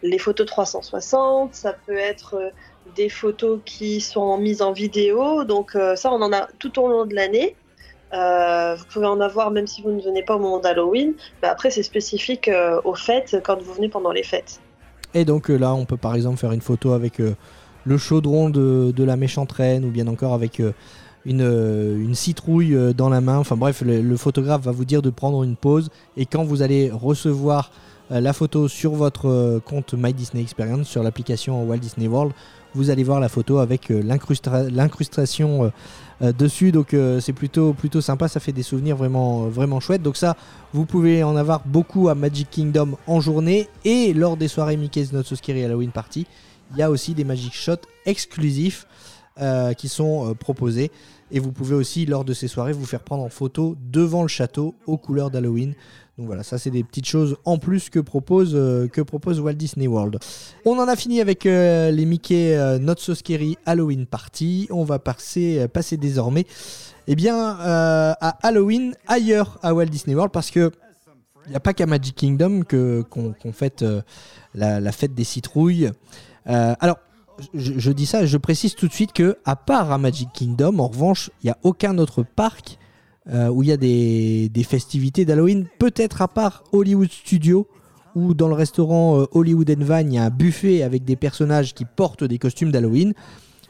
les photos 360, ça peut être des photos qui sont mises en vidéo, donc ça on en a tout au long de l'année. Euh, vous pouvez en avoir même si vous ne venez pas au moment d'Halloween, mais après c'est spécifique euh, aux fêtes quand vous venez pendant les fêtes. Et donc euh, là, on peut par exemple faire une photo avec le chaudron de, la méchante reine ou bien encore avec une, citrouille dans la main. Enfin bref, le, le photographe va vous dire de prendre une pause et quand vous allez recevoir la photo sur votre compte My Disney Experience, sur l'application Walt Disney World, vous allez voir la photo avec l'incrustation dessus. Donc euh, c'est plutôt, plutôt sympa, ça fait des souvenirs vraiment, euh, vraiment chouettes. Donc ça, vous pouvez en avoir beaucoup à Magic Kingdom en journée et lors des soirées Mickey's Not So Scary Halloween Party. Il y a aussi des Magic Shots exclusifs euh, qui sont euh, proposés. Et vous pouvez aussi, lors de ces soirées, vous faire prendre en photo devant le château aux couleurs d'Halloween. Donc voilà, ça c'est des petites choses en plus que propose, euh, Walt Disney World. On en a fini avec euh, les Mickey euh, Not So Scary Halloween Party. On va passer, désormais eh à Halloween ailleurs à Walt Disney World parce que il n'y a pas qu'à Magic Kingdom que, qu'on, fête la, fête des citrouilles. Alors, je, je dis ça, je précise tout de suite que, à part à Magic Kingdom, en revanche, il n'y a aucun autre parc euh, où il y a des, des festivités d'Halloween, peut-être à part Hollywood Studios, où dans le restaurant euh, Hollywood and Vine, il y a un buffet avec des personnages qui portent des costumes d'Halloween.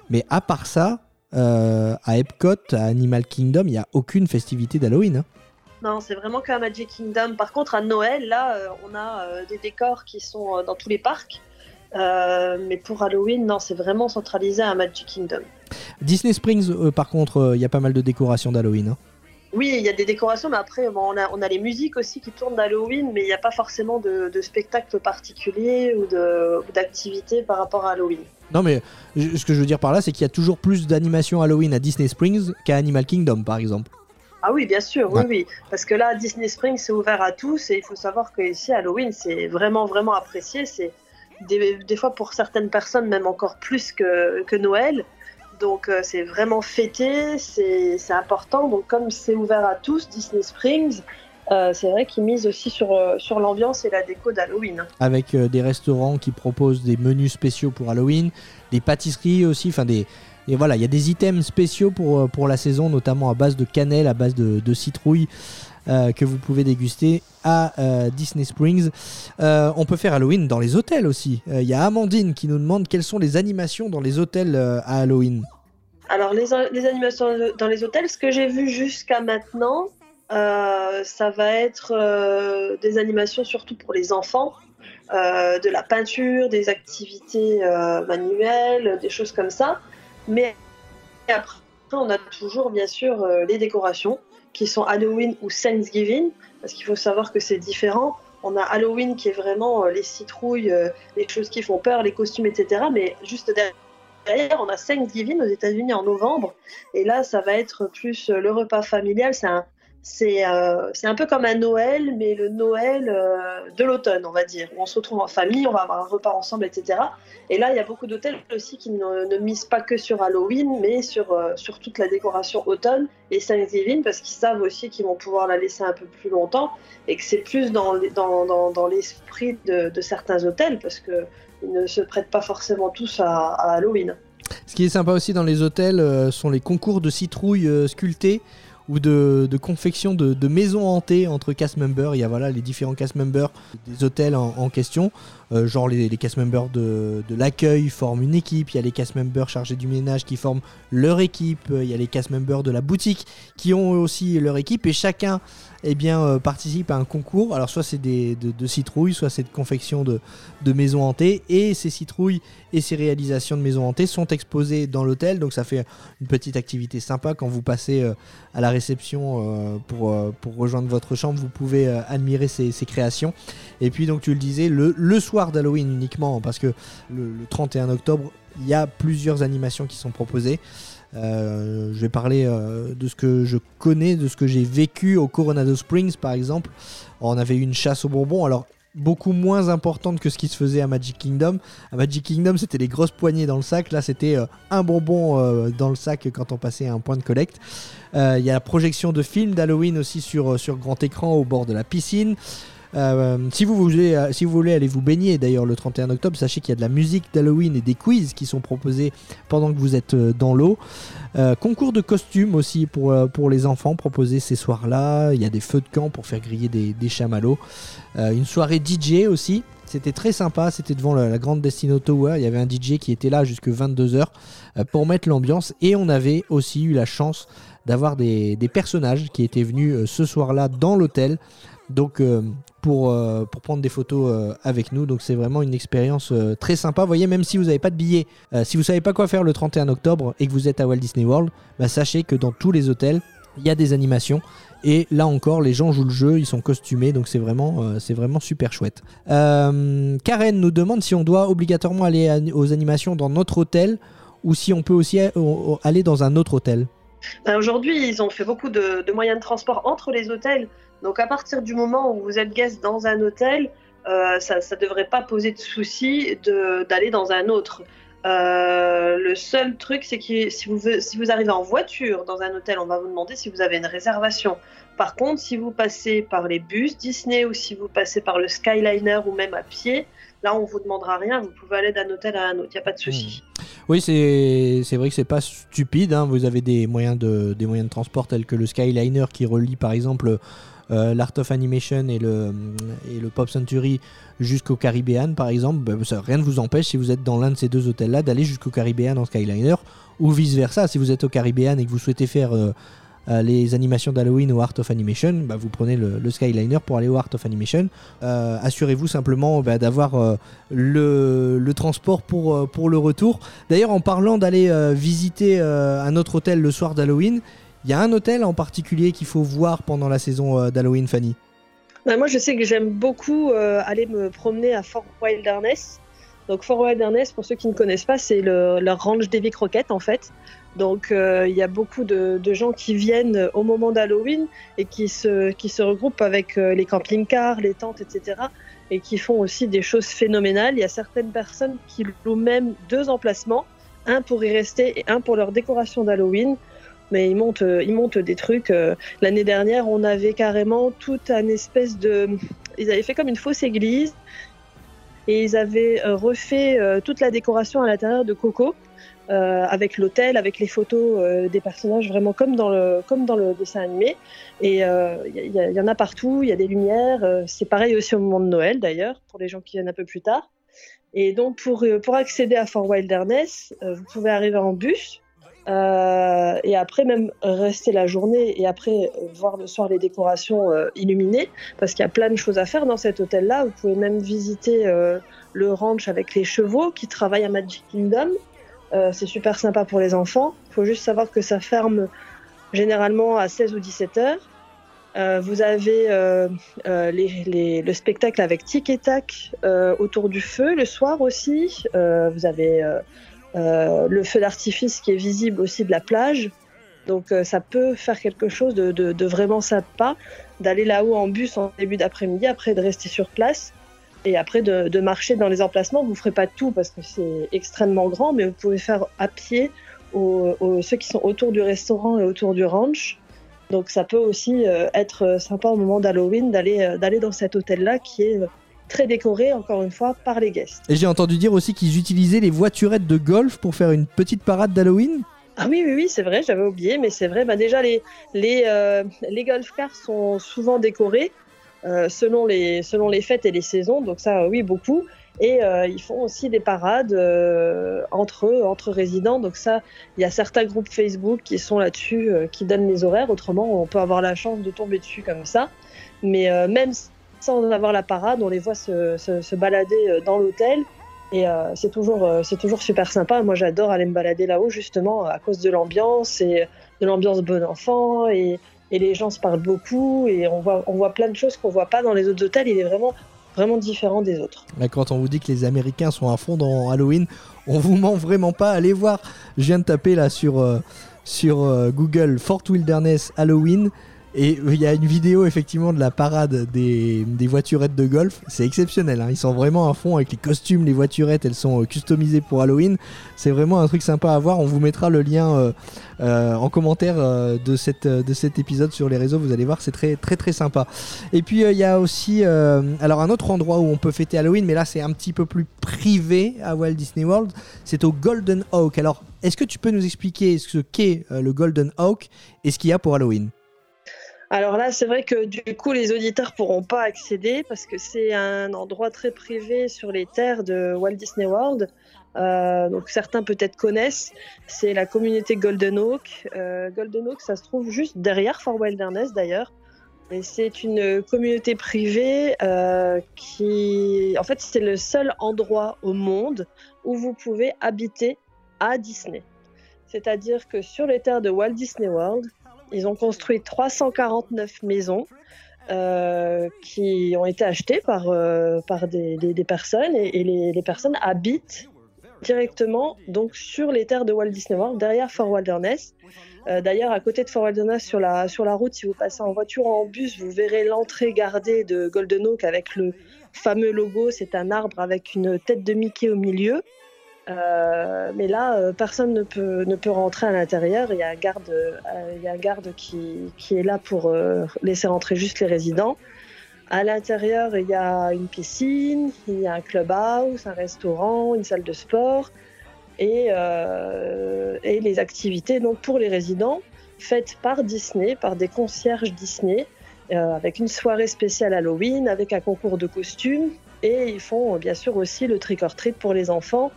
Mais à part ça, euh, à Epcot, à Animal Kingdom, il n'y a aucune festivité d'Halloween. hein. Non, c'est vraiment qu'à Magic Kingdom. Par contre, à Noël, là, euh, on a euh, des décors qui sont euh, dans tous les parcs. Euh, mais pour Halloween, non, c'est vraiment centralisé à Magic Kingdom. Disney Springs, euh, par contre, euh, il y a pas mal de décorations d'Halloween. hein. Oui, il y a des décorations, mais après, bon, on, a, on a les musiques aussi qui tournent d'Halloween, mais il n'y a pas forcément de, de spectacle particulier ou d'activité par rapport à Halloween. Non, mais ce que je veux dire par là, c'est qu'il y a toujours plus d'animations Halloween à Disney Springs qu'à Animal Kingdom, par exemple. Ah oui, bien sûr, oui, Ouais. oui. Parce que là, Disney Springs, c'est ouvert à tous, et il faut savoir que ici, Halloween, c'est vraiment, vraiment apprécié. C'est des, des fois pour certaines personnes, même encore plus que, que Noël. Donc, euh, c'est vraiment fêté, c'est important. Donc, comme c'est ouvert à tous, Disney Springs, euh, c'est vrai qu'ils misent aussi sur, euh, sur l'ambiance et la déco d'Halloween. Avec des restaurants qui proposent des menus spéciaux pour Halloween, des pâtisseries aussi, enfin des. Et voilà, il y a des items spéciaux pour, pour la saison, notamment à base de cannelle, à base de, de citrouille, euh, que vous pouvez déguster à euh, Disney Springs. Euh, on peut faire Halloween dans les hôtels aussi. Il y a Amandine qui nous demande quelles sont les animations dans les hôtels à Halloween. Alors, les, animations dans les hôtels, ce que j'ai vu jusqu'à maintenant, ça va être des animations surtout pour les enfants, de la peinture, des activités manuelles, des choses comme ça. Mais après, on a toujours, bien sûr, les décorations qui sont Halloween ou Thanksgiving, parce qu'il faut savoir que c'est différent. On a Halloween qui est vraiment euh, les citrouilles, euh, les choses qui font peur, les costumes, etc. Mais juste derrière, on a Thanksgiving aux États-Unis en novembre, et là, ça va être plus euh, le repas familial. C'est un, c'est, euh, c'est un peu comme un Noël, mais le Noël euh, de l'automne, on va dire. On se retrouve en famille, on va avoir un repas ensemble, etc. Et là, il y a beaucoup d'hôtels aussi qui ne, misent pas que sur Halloween, mais sur, euh, sur toute la décoration automne et Thanksgiving, parce qu'ils savent aussi qu'ils vont pouvoir la laisser un peu plus longtemps, et que c'est plus dans, dans, dans, l'esprit de, certains hôtels, parce que ils ne se prêtent pas forcément tous à, Halloween. Ce qui est sympa aussi dans les hôtels sont les concours de citrouilles sculptées ou de, de confection de, de maisons hantées entre cast members. Il y a voilà, les différents cast members des hôtels en, en question. Euh, genre les, les cast members de, de l'accueil forment une équipe. Il y a les cast members chargés du ménage qui forment leur équipe. Il y a les cast members de la boutique qui ont aussi leur équipe. Et chacun eh bien, euh, participe à un concours. Alors soit c'est des, de, citrouilles, soit c'est de confection de, de maisons hantées. Et ces citrouilles et ces réalisations de maisons hantées sont exposées dans l'hôtel. Donc ça fait une petite activité sympa quand vous passez euh, à la réception euh, pour, euh, pour rejoindre votre chambre. Vous pouvez admirer ces, créations. Et puis donc tu le disais, le, soir d'Halloween uniquement, parce que le 31 octobre, il y a plusieurs animations qui sont proposées. Euh, je vais parler euh, de ce que je connais, de ce que j'ai vécu au Coronado Springs par exemple. On avait eu une chasse aux bonbons. Alors beaucoup moins importante que ce qui se faisait à Magic Kingdom. À Magic Kingdom, c'était les grosses poignées dans le sac. Là, c'était euh, un bonbon dans le sac quand on passait à un point de collecte. Il y a la projection de films d'Halloween aussi sur, sur grand écran au bord de la piscine. Euh, si, vous voulez, euh, si vous voulez aller vous baigner d'ailleurs le 31 octobre, sachez qu'il y a de la musique d'Halloween et des quiz qui sont proposés pendant que vous êtes euh, dans l'eau. Concours de costumes aussi pour, pour les enfants proposés ces soirs-là. Il y a des feux de camp pour faire griller des, des chamallows. Une soirée DJ aussi. C'était très sympa. C'était devant la, grande Destino Tower. Il y avait un DJ qui était là jusque 22h euh, pour mettre l'ambiance. Et on avait aussi eu la chance d'avoir des, des personnages qui étaient venus ce soir-là dans l'hôtel donc euh, pour, euh, pour prendre des photos euh, avec nous. Donc c'est vraiment une expérience euh, très sympa. Vous voyez, même si vous n'avez pas de billet, euh, si vous savez pas quoi faire le 31 octobre et que vous êtes à Walt Disney World, bah, sachez que dans tous les hôtels, il y a des animations. Et là encore, les gens jouent le jeu, ils sont costumés, donc c'est vraiment, vraiment super chouette. Karen nous demande si on doit obligatoirement aller aux animations dans notre hôtel ou si on peut aussi aller dans un autre hôtel. Ben, Aujourd'hui, ils ont fait beaucoup de moyens de transport entre les hôtels. Donc, à partir du moment où vous êtes guest dans un hôtel, euh, ça ne devrait pas poser de souci d'aller dans un autre. Euh, le seul truc, c'est que si vous, si vous arrivez en voiture dans un hôtel, on va vous demander si vous avez une réservation. Par contre, si vous passez par les bus Disney ou si vous passez par le Skyliner ou même à pied, là, on vous demandera rien. Vous pouvez aller d'un hôtel à un autre, il n'y a pas de souci. Oui, c'est c'est vrai que c'est pas stupide. hein. Vous avez des moyens, de, des moyens de transport tels que le Skyliner qui relie par exemple euh, l'Art of Animation et le, et le Pop Century jusqu'au Caribbean par exemple. Ça, rien ne vous empêche si vous êtes dans l'un de ces deux hôtels-là d'aller jusqu'au Caribbean en Skyliner ou vice-versa. Si vous êtes au Caribbean et que vous souhaitez faire euh, euh, les animations d'Halloween au Art of Animation, bah, vous prenez le, Skyliner pour aller au Art of Animation. Euh, Assurez-vous simplement bah, d'avoir euh, le, transport pour, euh, le retour. D'ailleurs, en parlant d'aller euh, visiter euh, un autre hôtel le soir d'Halloween, il y a un hôtel en particulier qu'il faut voir pendant la saison euh, d'Halloween, Fanny? Ben, moi, je sais que j'aime beaucoup euh, aller me promener à Fort Wilderness. Donc, Fort Wilderness, pour ceux qui ne connaissent pas, c'est le, leur ranch d'Evie Crockett, en fait. Donc, euh, il y a beaucoup de, gens qui viennent au moment d'Halloween et qui se, qui se regroupent avec les camping-cars, les tentes, etc. Et qui font aussi des choses phénoménales. Il y a certaines personnes qui louent même deux emplacements, un pour y rester et un pour leur décoration d'Halloween. Mais ils montent, euh, ils montent des trucs. euh, L'année dernière, on avait carrément tout un espèce de. Ils avaient fait comme une fausse église et ils avaient euh, refait toute la décoration à l'intérieur de Coco. avec l'hôtel, avec les photos des personnages, vraiment comme dans le, comme dans le dessin animé. Et il y, y en a partout, il y a des lumières. c'est pareil aussi au moment de Noël d'ailleurs, pour les gens qui viennent un peu plus tard. Et donc pour, pour accéder à Fort Wilderness, vous pouvez arriver en bus. Euh, et après même rester la journée et après euh, voir le soir les décorations euh, illuminées parce qu'il y a plein de choses à faire dans cet hôtel-là. Vous pouvez même visiter le ranch avec les chevaux qui travaillent à Magic Kingdom. C'est super sympa pour les enfants. Il faut juste savoir que ça ferme généralement à 16 ou 17 heures. Vous avez le spectacle avec Tic et Tac autour du feu le soir aussi. Vous avez le feu d'artifice qui est visible aussi de la plage. Donc euh, ça peut faire quelque chose de, vraiment sympa d'aller là-haut en bus en début d'après-midi, après de rester sur place et après de, marcher dans les emplacements. Vous ne ferez pas tout parce que c'est extrêmement grand, mais vous pouvez faire à pied ceux qui sont autour du restaurant et autour du ranch. Donc ça peut aussi euh, être sympa au moment d'Halloween d'aller euh, d'aller dans cet hôtel-là qui est euh, très décoré, encore une fois, par les guests. Et j'ai entendu dire aussi qu'ils utilisaient les voiturettes de golf pour faire une petite parade d'Halloween. Ah oui, oui, oui, c'est vrai, j'avais oublié, mais c'est vrai. Bah déjà, les, les, euh, les golf cars sont souvent décorés euh, selon, les, selon les fêtes et les saisons, donc ça, oui, beaucoup. Et euh, ils font aussi des parades entre eux, entre résidents. Donc ça, il y a certains groupes Facebook qui sont là-dessus, qui donnent les horaires. Autrement, on peut avoir la chance de tomber dessus comme ça. Mais même sans avoir la parade, on les voit se, se, balader euh, dans l'hôtel. Et euh, c'est toujours, euh, toujours super sympa. Moi, j'adore aller me balader là-haut, justement, à cause de l'ambiance et de l'ambiance bon enfant. Et, et les gens se parlent beaucoup. Et on voit, on voit plein de choses qu'on voit pas dans les autres hôtels. Il est vraiment, vraiment différent des autres. Quand on vous dit que les Américains sont à fond dans Halloween, on vous ment vraiment pas. Allez voir, je viens de taper là sur, sur Google Fort Wilderness Halloween. Et il y a une vidéo effectivement de la parade des, des voiturettes de golf. C'est exceptionnel. hein. Ils sont vraiment à fond avec les costumes, les voiturettes. Elles sont euh, customisées pour Halloween. C'est vraiment un truc sympa à voir. On vous mettra le lien euh, euh, en commentaire euh, de, euh, cet épisode sur les réseaux. Vous allez voir, c'est très très très sympa. Et puis euh, il y a aussi euh, alors un autre endroit où on peut fêter Halloween, mais là c'est un petit peu plus privé à Walt Disney World. C'est au Golden Oak. Alors est-ce que tu peux nous expliquer ce qu'est euh, le Golden Oak et ce qu'il y a pour Halloween? Alors là, c'est vrai que du coup, les auditeurs pourront pas accéder parce que c'est un endroit très privé sur les terres de Walt Disney World. Euh, donc certains peut-être connaissent. C'est la communauté Golden Oak. Euh, Golden Oak, ça se trouve juste derrière Fort Wilderness d'ailleurs. Et c'est une communauté privée euh, qui, en fait, c'est le seul endroit au monde où vous pouvez habiter à Disney. C'est-à-dire que sur les terres de Walt Disney World, ils ont construit 349 maisons euh, qui ont été achetées par, euh, par des, personnes et, les personnes habitent directement donc sur les terres de Walt Disney World, derrière Fort Wilderness. Euh, D'ailleurs, à côté de Fort Wilderness, sur la, sur la route, si vous passez en voiture ou en bus, vous verrez l'entrée gardée de Golden Oak avec le fameux logo. C'est un arbre avec une tête de Mickey au milieu. Euh, mais là, euh, personne ne peut, ne peut rentrer à l'intérieur. Il y a un garde, euh, il y a un garde qui, qui est là pour laisser rentrer juste les résidents. À l'intérieur, il y a une piscine, il y a un clubhouse, un restaurant, une salle de sport et, et les activités donc pour les résidents faites par Disney, par des concierges Disney, avec une soirée spéciale Halloween, avec un concours de costumes et ils font bien sûr aussi le trick or treat pour les enfants.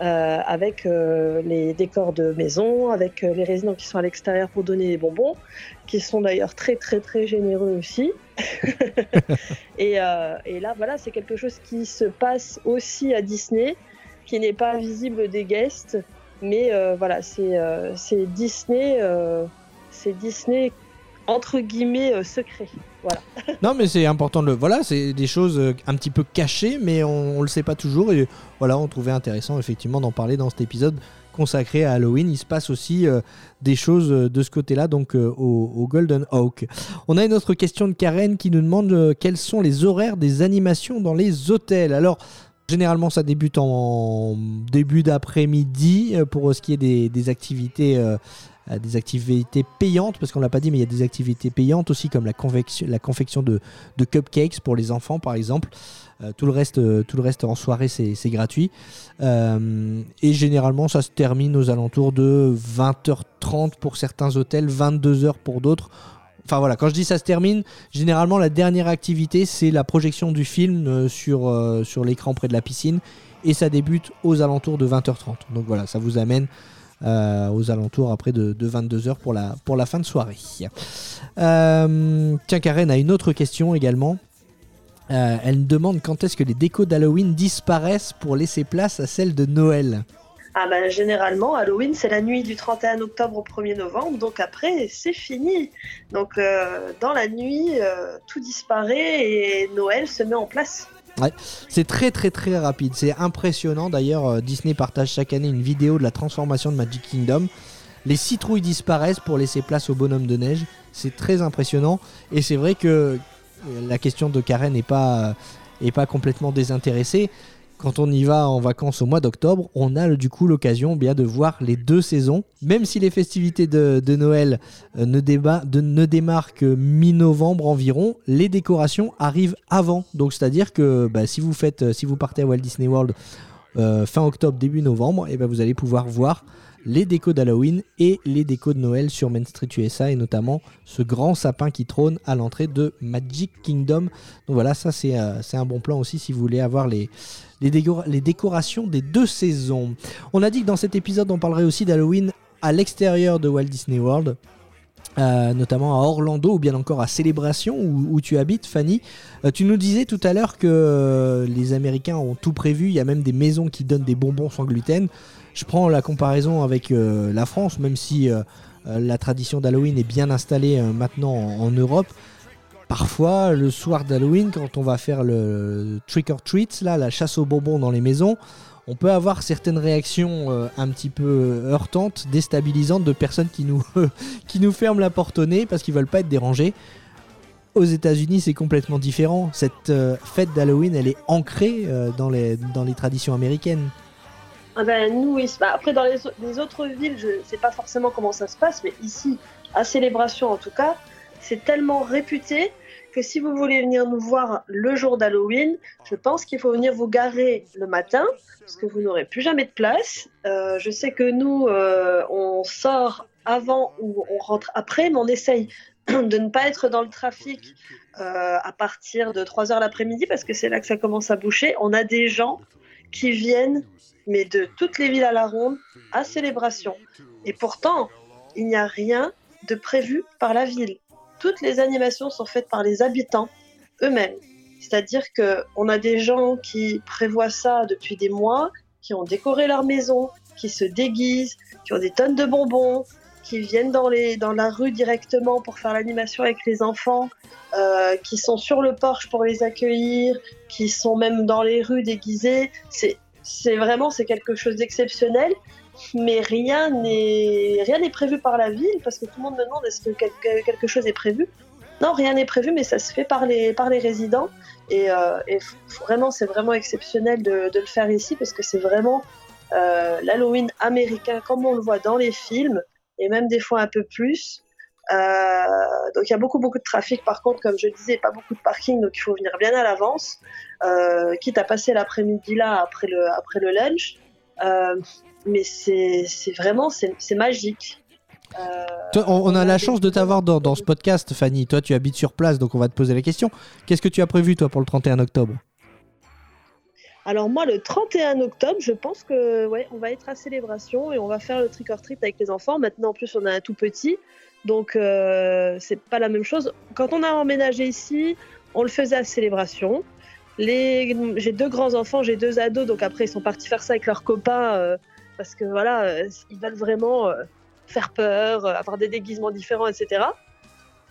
Euh, avec euh, les décors de maison, avec euh, les résidents qui sont à l'extérieur pour donner des bonbons, qui sont d'ailleurs très très très généreux aussi. (laughs) (laughs) et, et là, voilà, c'est quelque chose qui se passe aussi à Disney, qui n'est pas visible des guests, mais voilà, c'est Disney, c'est Disney entre guillemets euh, secret. (laughs) Non, mais c'est important de le. Voilà, c'est des choses euh, un petit peu cachées, mais on, on le sait pas toujours. Et voilà, on trouvait intéressant effectivement d'en parler dans cet épisode consacré à Halloween. Il se passe aussi euh, des choses de ce côté-là, donc au, Golden Oak. On a une autre question de Karen qui nous demande quels sont les horaires des animations dans les hôtels? Alors. Généralement, ça débute en début d'après-midi pour ce qui est des activités, des activités payantes, parce qu'on l'a pas dit, mais il y a des activités payantes aussi, comme la confection, de, cupcakes pour les enfants, par exemple. Euh, tout, le reste, euh, tout le reste en soirée, c'est gratuit. Euh, et généralement, ça se termine aux alentours de 20h30 pour certains hôtels, 22h pour d'autres. Enfin voilà, quand je dis ça se termine, généralement la dernière activité c'est la projection du film sur l'écran près de la piscine et ça débute aux alentours de 20h30. Donc voilà, ça vous amène euh, aux alentours après de, de 22h pour la, pour la fin de soirée. Euh, tiens, Karen a une autre question également. Euh, elle demande quand est-ce que les décos d'Halloween disparaissent pour laisser place à celles de Noël. Ah ben, généralement, Halloween, c'est la nuit du 31 octobre au 1er novembre, donc après, c'est fini. Donc, euh, dans la nuit, tout disparaît et Noël se met en place. C'est très très très rapide, c'est impressionnant. D'ailleurs, euh, Disney partage chaque année une vidéo de la transformation de Magic Kingdom. Les citrouilles disparaissent pour laisser place au bonhomme de neige. C'est très impressionnant. Et c'est vrai que euh, la question de Karen n'est pas, est pas complètement désintéressée. Quand on y va en vacances au mois d'octobre, on a du coup l'occasion bien de voir les deux saisons. Même si les festivités de, Noël euh, ne, démarrent que mi-novembre environ, les décorations arrivent avant. Donc c'est-à-dire que bah, si vous faites, euh, si vous partez à Walt Disney World euh, fin octobre début novembre, et ben vous allez pouvoir voir les décos d'Halloween et les décos de Noël sur Main Street USA et notamment ce grand sapin qui trône à l'entrée de Magic Kingdom. Donc voilà, ça c'est euh, un bon plan aussi si vous voulez avoir les, les, les décorations des deux saisons. On a dit que dans cet épisode on parlerait aussi d'Halloween à l'extérieur de Walt Disney World. euh, notamment à Orlando ou bien encore à Célébration où, tu habites Fanny. Euh, tu nous disais tout à l'heure que les Américains ont tout prévu, il y a même des maisons qui donnent des bonbons sans gluten. Je prends la comparaison avec euh, la France, même si euh, euh, la tradition d'Halloween est bien installée maintenant en, Europe. Parfois, le soir d'Halloween, quand on va faire le trick or treat, la chasse aux bonbons dans les maisons, on peut avoir certaines réactions un petit peu heurtantes, déstabilisantes de personnes (laughs) qui nous, ferment la porte au nez parce qu'ils veulent pas être dérangés. Aux États-Unis, c'est complètement différent. Cette fête d'Halloween, elle est ancrée dans, dans les traditions américaines. Ah ben, nous. Bah, après, dans les autres villes, je ne sais pas forcément comment ça se passe, mais ici, à Célébration en tout cas, c'est tellement réputé que si vous voulez venir nous voir le jour d'Halloween, je pense qu'il faut venir vous garer le matin, parce que vous n'aurez plus jamais de place. Euh, je sais que nous, euh, on sort avant ou on rentre après, mais on essaye (clears throat) de ne pas être dans le trafic euh, à partir de 3h l'après-midi, parce que c'est là que ça commence à boucher. On a des gens qui viennent mais de toutes les villes à la ronde, à célébration. Et pourtant, il n'y a rien de prévu par la ville. toutes les animations sont faites par les habitants eux-mêmes. C'est-à-dire que on a des gens qui prévoient ça depuis des mois, qui ont décoré leur maison, qui se déguisent, qui ont des tonnes de bonbons, qui viennent dans, les, dans la rue directement pour faire l'animation avec les enfants, euh, qui sont sur le porche pour les accueillir, qui sont même dans les rues déguisés. C'est, vraiment c'est quelque chose d'exceptionnel, mais rien n'est prévu par la ville parce que tout le monde me demande est-ce que quelque, quelque chose est prévu? Non, rien n'est prévu, mais ça se fait par les par les résidents et, euh, vraiment c'est vraiment exceptionnel de, de, le faire ici parce que c'est vraiment euh, l'Halloween américain comme on le voit dans les films et même des fois un peu plus. Euh, donc il y a beaucoup beaucoup de trafic par contre comme je disais pas beaucoup de parking donc il faut venir bien à l'avance euh, quitte à passer l'après-midi là après le après le lunch euh, mais c'est vraiment c'est magique Toi, on, on, a la chance de t'avoir dans, dans, ce podcast, Fanny. Toi, tu habites sur place, donc on va te poser la question. Qu'est-ce que tu as prévu, toi, pour le 31 octobre? Alors moi, le 31 octobre, je pense que ouais, on va être à célébration et on va faire le trick or treat avec les enfants. Maintenant, en plus, on a un tout petit, donc euh, c'est pas la même chose. Quand on a emménagé ici, on le faisait à célébration. J'ai deux grands enfants, j'ai deux ados, donc après ils sont partis faire ça avec leurs copains euh, parce que voilà, euh, ils veulent vraiment euh, faire peur, avoir des déguisements différents, etc.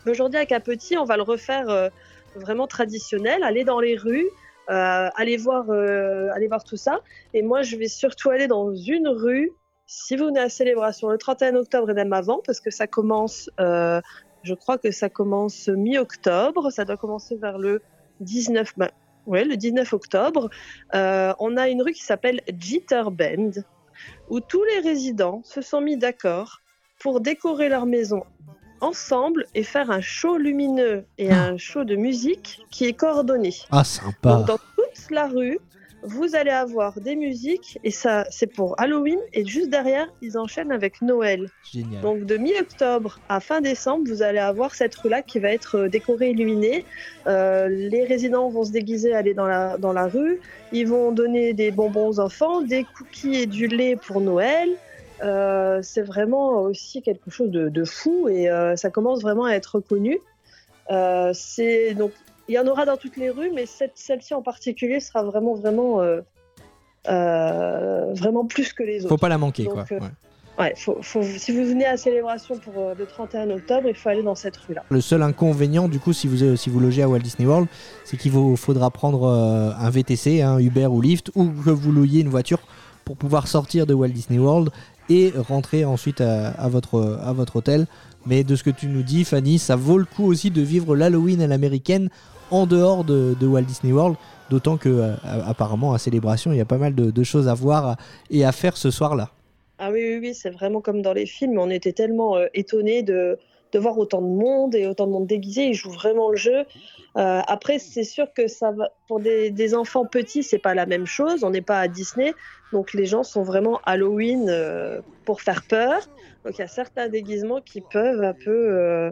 Aujourd'hui, avec un petit, on va le refaire vraiment traditionnel, aller dans les rues, euh, aller voir, aller voir tout ça. Et moi, je vais surtout aller dans une rue. Si vous venez à célébration le 31 octobre et même avant, parce que ça commence, je crois que ça commence mi-octobre, ça doit commencer vers le 19, bah, ouais, le 19 octobre. on a une rue qui s'appelle Jitter Bend où tous les résidents se sont mis d'accord pour décorer leur maison ensemble et faire un show lumineux et un show de musique qui est coordonné. Ah, sympa. Donc, dans toute la rue, vous allez avoir des musiques et ça, c'est pour Halloween et juste derrière, ils enchaînent avec Noël. Génial. Donc de mi-octobre à fin décembre, vous allez avoir cette rue-là qui va être euh, décorée, illuminée. Euh, les résidents vont se déguiser, aller dans la, dans la rue. Ils vont donner des bonbons aux enfants, des cookies et du lait pour Noël. Euh, c'est vraiment aussi quelque chose de, de fou et euh, ça commence vraiment à être reconnu. Euh, c'est donc il y en aura dans toutes les rues, mais cette, celle-ci en particulier sera vraiment vraiment euh, vraiment plus que les autres. Faut pas la manquer Donc, quoi. Ouais. Ouais, faut, faut, si vous venez à la célébration pour euh, le 31 octobre, il faut aller dans cette rue-là. Le seul inconvénient, du coup, si vous, si vous logez à Walt Disney World, c'est qu'il vous faudra prendre euh, un VTC, un Uber ou Lyft, ou que vous louiez une voiture pour pouvoir sortir de Walt Disney World et rentrer ensuite à, votre, à votre hôtel. Mais de ce que tu nous dis, Fanny, ça vaut le coup aussi de vivre l'Halloween à l'américaine en dehors de, de Walt Disney World. D'autant que, euh, apparemment, à Célébration, il y a pas mal de, de choses à voir et à faire ce soir-là. Ah oui, oui, oui, c'est vraiment comme dans les films. On était tellement euh, étonnés de, de voir autant de monde et autant de monde déguisé. Ils jouent vraiment le jeu. Euh, après, c'est sûr que ça va pour des, enfants petits, c'est pas la même chose. On n'est pas à Disney, donc les gens sont vraiment Halloween euh, pour faire peur. Donc il y a certains déguisements qui peuvent un peu euh,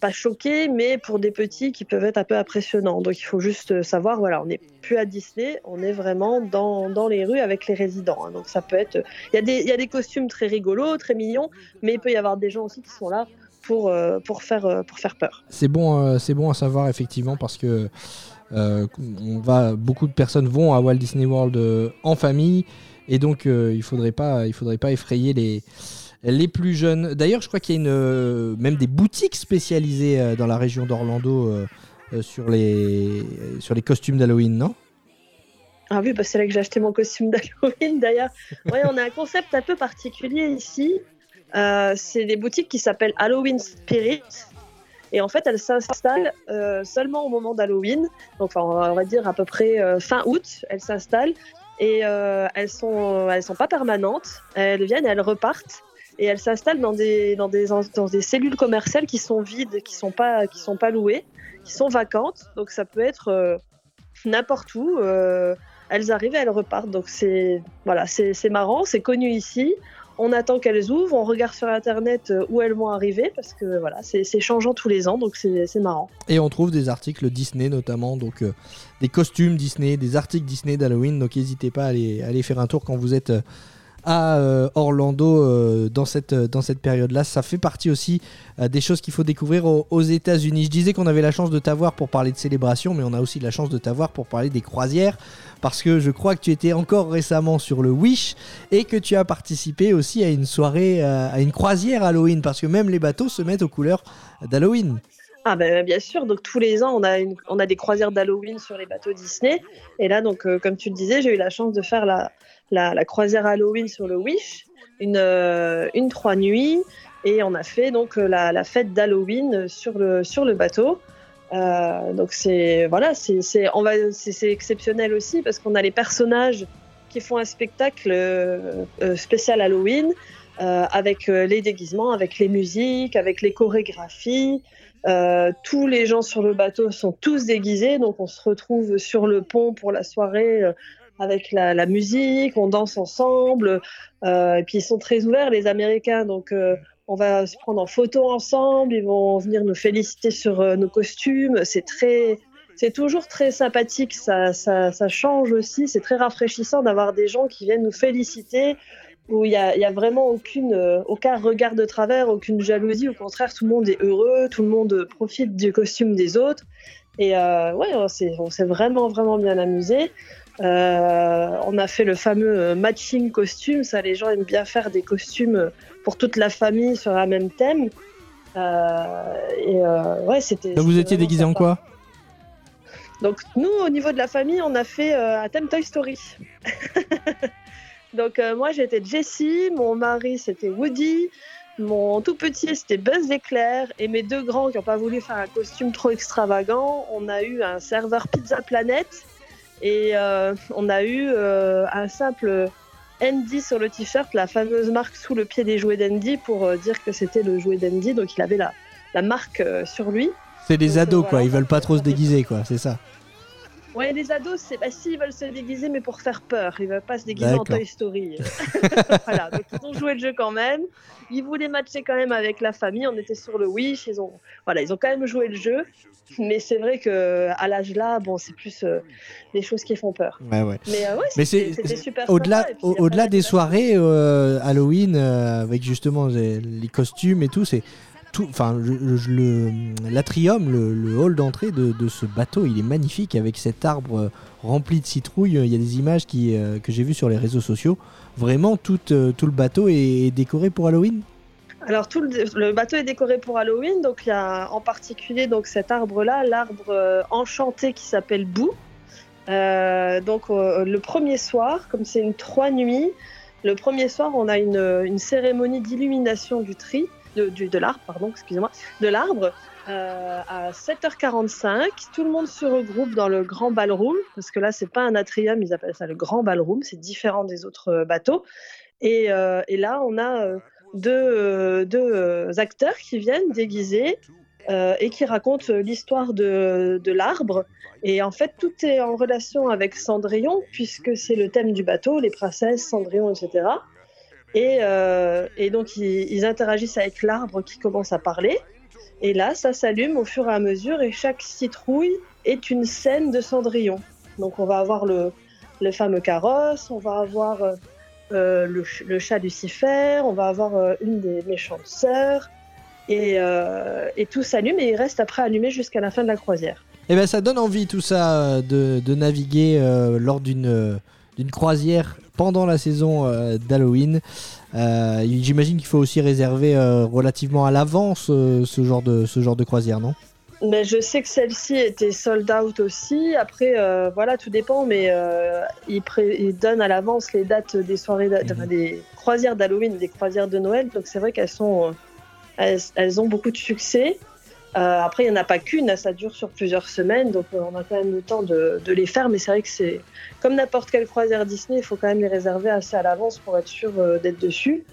pas choquer, mais pour des petits qui peuvent être un peu impressionnants. Donc il faut juste savoir, voilà, on n'est plus à Disney, on est vraiment dans, dans les rues avec les résidents. hein. Donc ça peut être, il y a des costumes très rigolos, très mignons, mais il peut y avoir des gens aussi qui sont là pour, euh, pour, faire, euh, pour faire peur. C'est bon, euh, c'est bon à savoir effectivement parce que on va, beaucoup de personnes vont à Walt Disney World en famille et donc il faudrait pas, il faudrait pas effrayer les les plus jeunes. D'ailleurs, je crois qu'il y a une, même des boutiques spécialisées dans la région d'Orlando sur les sur les costumes d'Halloween, non? Ah oui, bah c'est là que j'ai acheté mon costume d'Halloween d'ailleurs. Ouais, on a un concept un peu particulier ici. Euh, c'est des boutiques qui s'appellent Halloween Spirit. Et en fait, elles s'installent euh, seulement au moment d'Halloween. Donc, on va dire à peu près euh, fin août, elles s'installent. Et euh, elles sont, elles sont pas permanentes. Elles viennent elles repartent. Et elles s'installent dans des, dans, des, dans des cellules commerciales qui sont vides, qui sont pas, qui sont pas louées, qui sont vacantes. Donc, ça peut être euh, n'importe où. elles arrivent et elles repartent. Donc, c'est voilà, c'est marrant, c'est connu ici on attend qu'elles ouvrent, on regarde sur internet euh, où elles vont arriver parce que voilà, c'est changeant tous les ans, donc c'est marrant. Et on trouve des articles Disney notamment, donc euh, des costumes Disney, des articles Disney d'Halloween. Donc n'hésitez pas à aller, à aller faire un tour quand vous êtes euh, à euh, Orlando euh, dans cette, dans cette période-là. Ça fait partie aussi euh, des choses qu'il faut découvrir aux, aux États-Unis. Je disais qu'on avait la chance de t'avoir pour parler de célébration, mais on a aussi la chance de t'avoir pour parler des croisières, parce que je crois que tu étais encore récemment sur le Wish et que tu as participé aussi à une soirée, euh, à une croisière Halloween, parce que même les bateaux se mettent aux couleurs d'Halloween. Ah ben bien sûr, donc tous les ans on a, on a des croisières d'Halloween sur les bateaux Disney. Et là donc euh, comme tu le disais, j'ai eu la chance de faire la, la, croisière Halloween sur le Wish, une, euh, une trois nuits. Et on a fait donc euh, la, la fête d'Halloween sur le, sur le bateau. Donc c'est voilà, c'est exceptionnel aussi parce qu'on a les personnages qui font un spectacle spécial Halloween avec les déguisements, avec les musiques, avec les chorégraphies. Euh, tous les gens sur le bateau sont tous déguisés, donc on se retrouve sur le pont pour la soirée euh, avec la, musique, on danse ensemble. euh, et puis ils sont très ouverts, les Américains, donc on va se prendre en photo ensemble. Ils vont venir nous féliciter sur nos costumes. C'est très, c'est toujours très sympathique. Ça change aussi. C'est très rafraîchissant d'avoir des gens qui viennent nous féliciter où il y a, y a vraiment aucune, euh, aucun regard de travers, aucune jalousie. Au contraire, tout le monde est heureux, tout le monde profite du costume des autres. Et euh, ouais, on s'est, vraiment, vraiment bien amusé. Euh, on a fait le fameux matching costume. Ça, les gens aiment bien faire des costumes pour toute la famille sur un même thème. Euh, et ouais, c'était. Donc vous étiez déguisé en quoi? Donc nous, au niveau de la famille, on a fait un thème Toy Story. (laughs) Donc euh, moi, j'étais Jessie, mon mari c'était Woody, mon tout petit c'était Buzz l'éclair et mes deux grands qui n'ont pas voulu faire un costume trop extravagant, on a eu un serveur Pizza Planet et euh, on a eu euh, un simple Andy sur le t-shirt, la fameuse marque sous le pied des jouets d'Andy pour dire que c'était le jouet d'Andy, donc il avait la, la marque sur lui. C'est des Donc, ados quoi, ils veulent pas trop se déguiser quoi, c'est ça. Ouais, les ados, c'est bah, si ils veulent se déguiser, mais pour faire peur. Ils veulent pas se déguiser en. Toy Story. (laughs) (laughs) voilà, donc ils ont joué le jeu quand même. Ils voulaient matcher quand même avec la famille. On était sur le Wish. Ils ont, voilà, ils ont quand même joué le jeu. Mais c'est vrai que à l'âge là, bon, c'est plus euh, les choses qui font peur. Ouais ouais. Mais euh, ouais, Mais c'était super. au-delà au-delà des soirées euh, Halloween euh, avec justement les, les costumes et tout, c'est enfin l'atrium, le, le hall d'entrée de, ce bateau, il est magnifique avec cet arbre euh, rempli de citrouilles. Il y a des images euh, que j'ai vues sur les réseaux sociaux. Vraiment tout, euh, le bateau est, décoré pour Halloween? Alors tout le, bateau est décoré pour Halloween, donc il y a en particulier cet arbre-là, l'arbre enchanté qui s'appelle Bou. Donc le premier soir, comme c'est une trois nuits, le premier soir on a une cérémonie d'illumination du tri, de, l'arbre, pardon, excusez-moi, de l'arbre. euh, à 7h45, tout le monde se regroupe dans le grand ballroom, parce que là, c'est pas un atrium, ils appellent ça le grand ballroom, c'est différent des autres euh, bateaux. Et, euh, et là, on a deux, deux acteurs qui viennent déguisés et qui racontent l'histoire de, de l'arbre. Et en fait, tout est en relation avec Cendrillon, puisque c'est le thème du bateau, les princesses, Cendrillon, etc. Et, euh, et donc, ils, interagissent avec l'arbre qui commence à parler. Et là, ça s'allume au fur et à mesure, et chaque citrouille est une scène de Cendrillon. Donc, on va avoir le, fameux carrosse, on va avoir euh, euh, le, le chat Lucifer, on va avoir une des méchantes sœurs, et, tout s'allume, et il reste après allumé jusqu'à la fin de la croisière. Et ben ça donne envie tout ça de, naviguer lors d'une croisière pendant la saison euh, d'Halloween. Euh, J'imagine qu'il faut aussi réserver euh, relativement à l'avance ce genre de ce genre de croisière, non? Mais je sais que celle-ci était sold out aussi. Après, voilà, tout dépend, mais ils, ils donnent à l'avance les dates des soirées, enfin, des croisières d'Halloween, des croisières de Noël. Donc c'est vrai qu'elles sont, elles, elles ont beaucoup de succès. Euh, après, il n'y en a pas qu'une, ça dure sur plusieurs semaines, donc euh, on a quand même le temps de, les faire. Mais c'est vrai que c'est comme n'importe quelle croisière Disney, il faut quand même les réserver assez à l'avance pour être sûr euh, d'être dessus.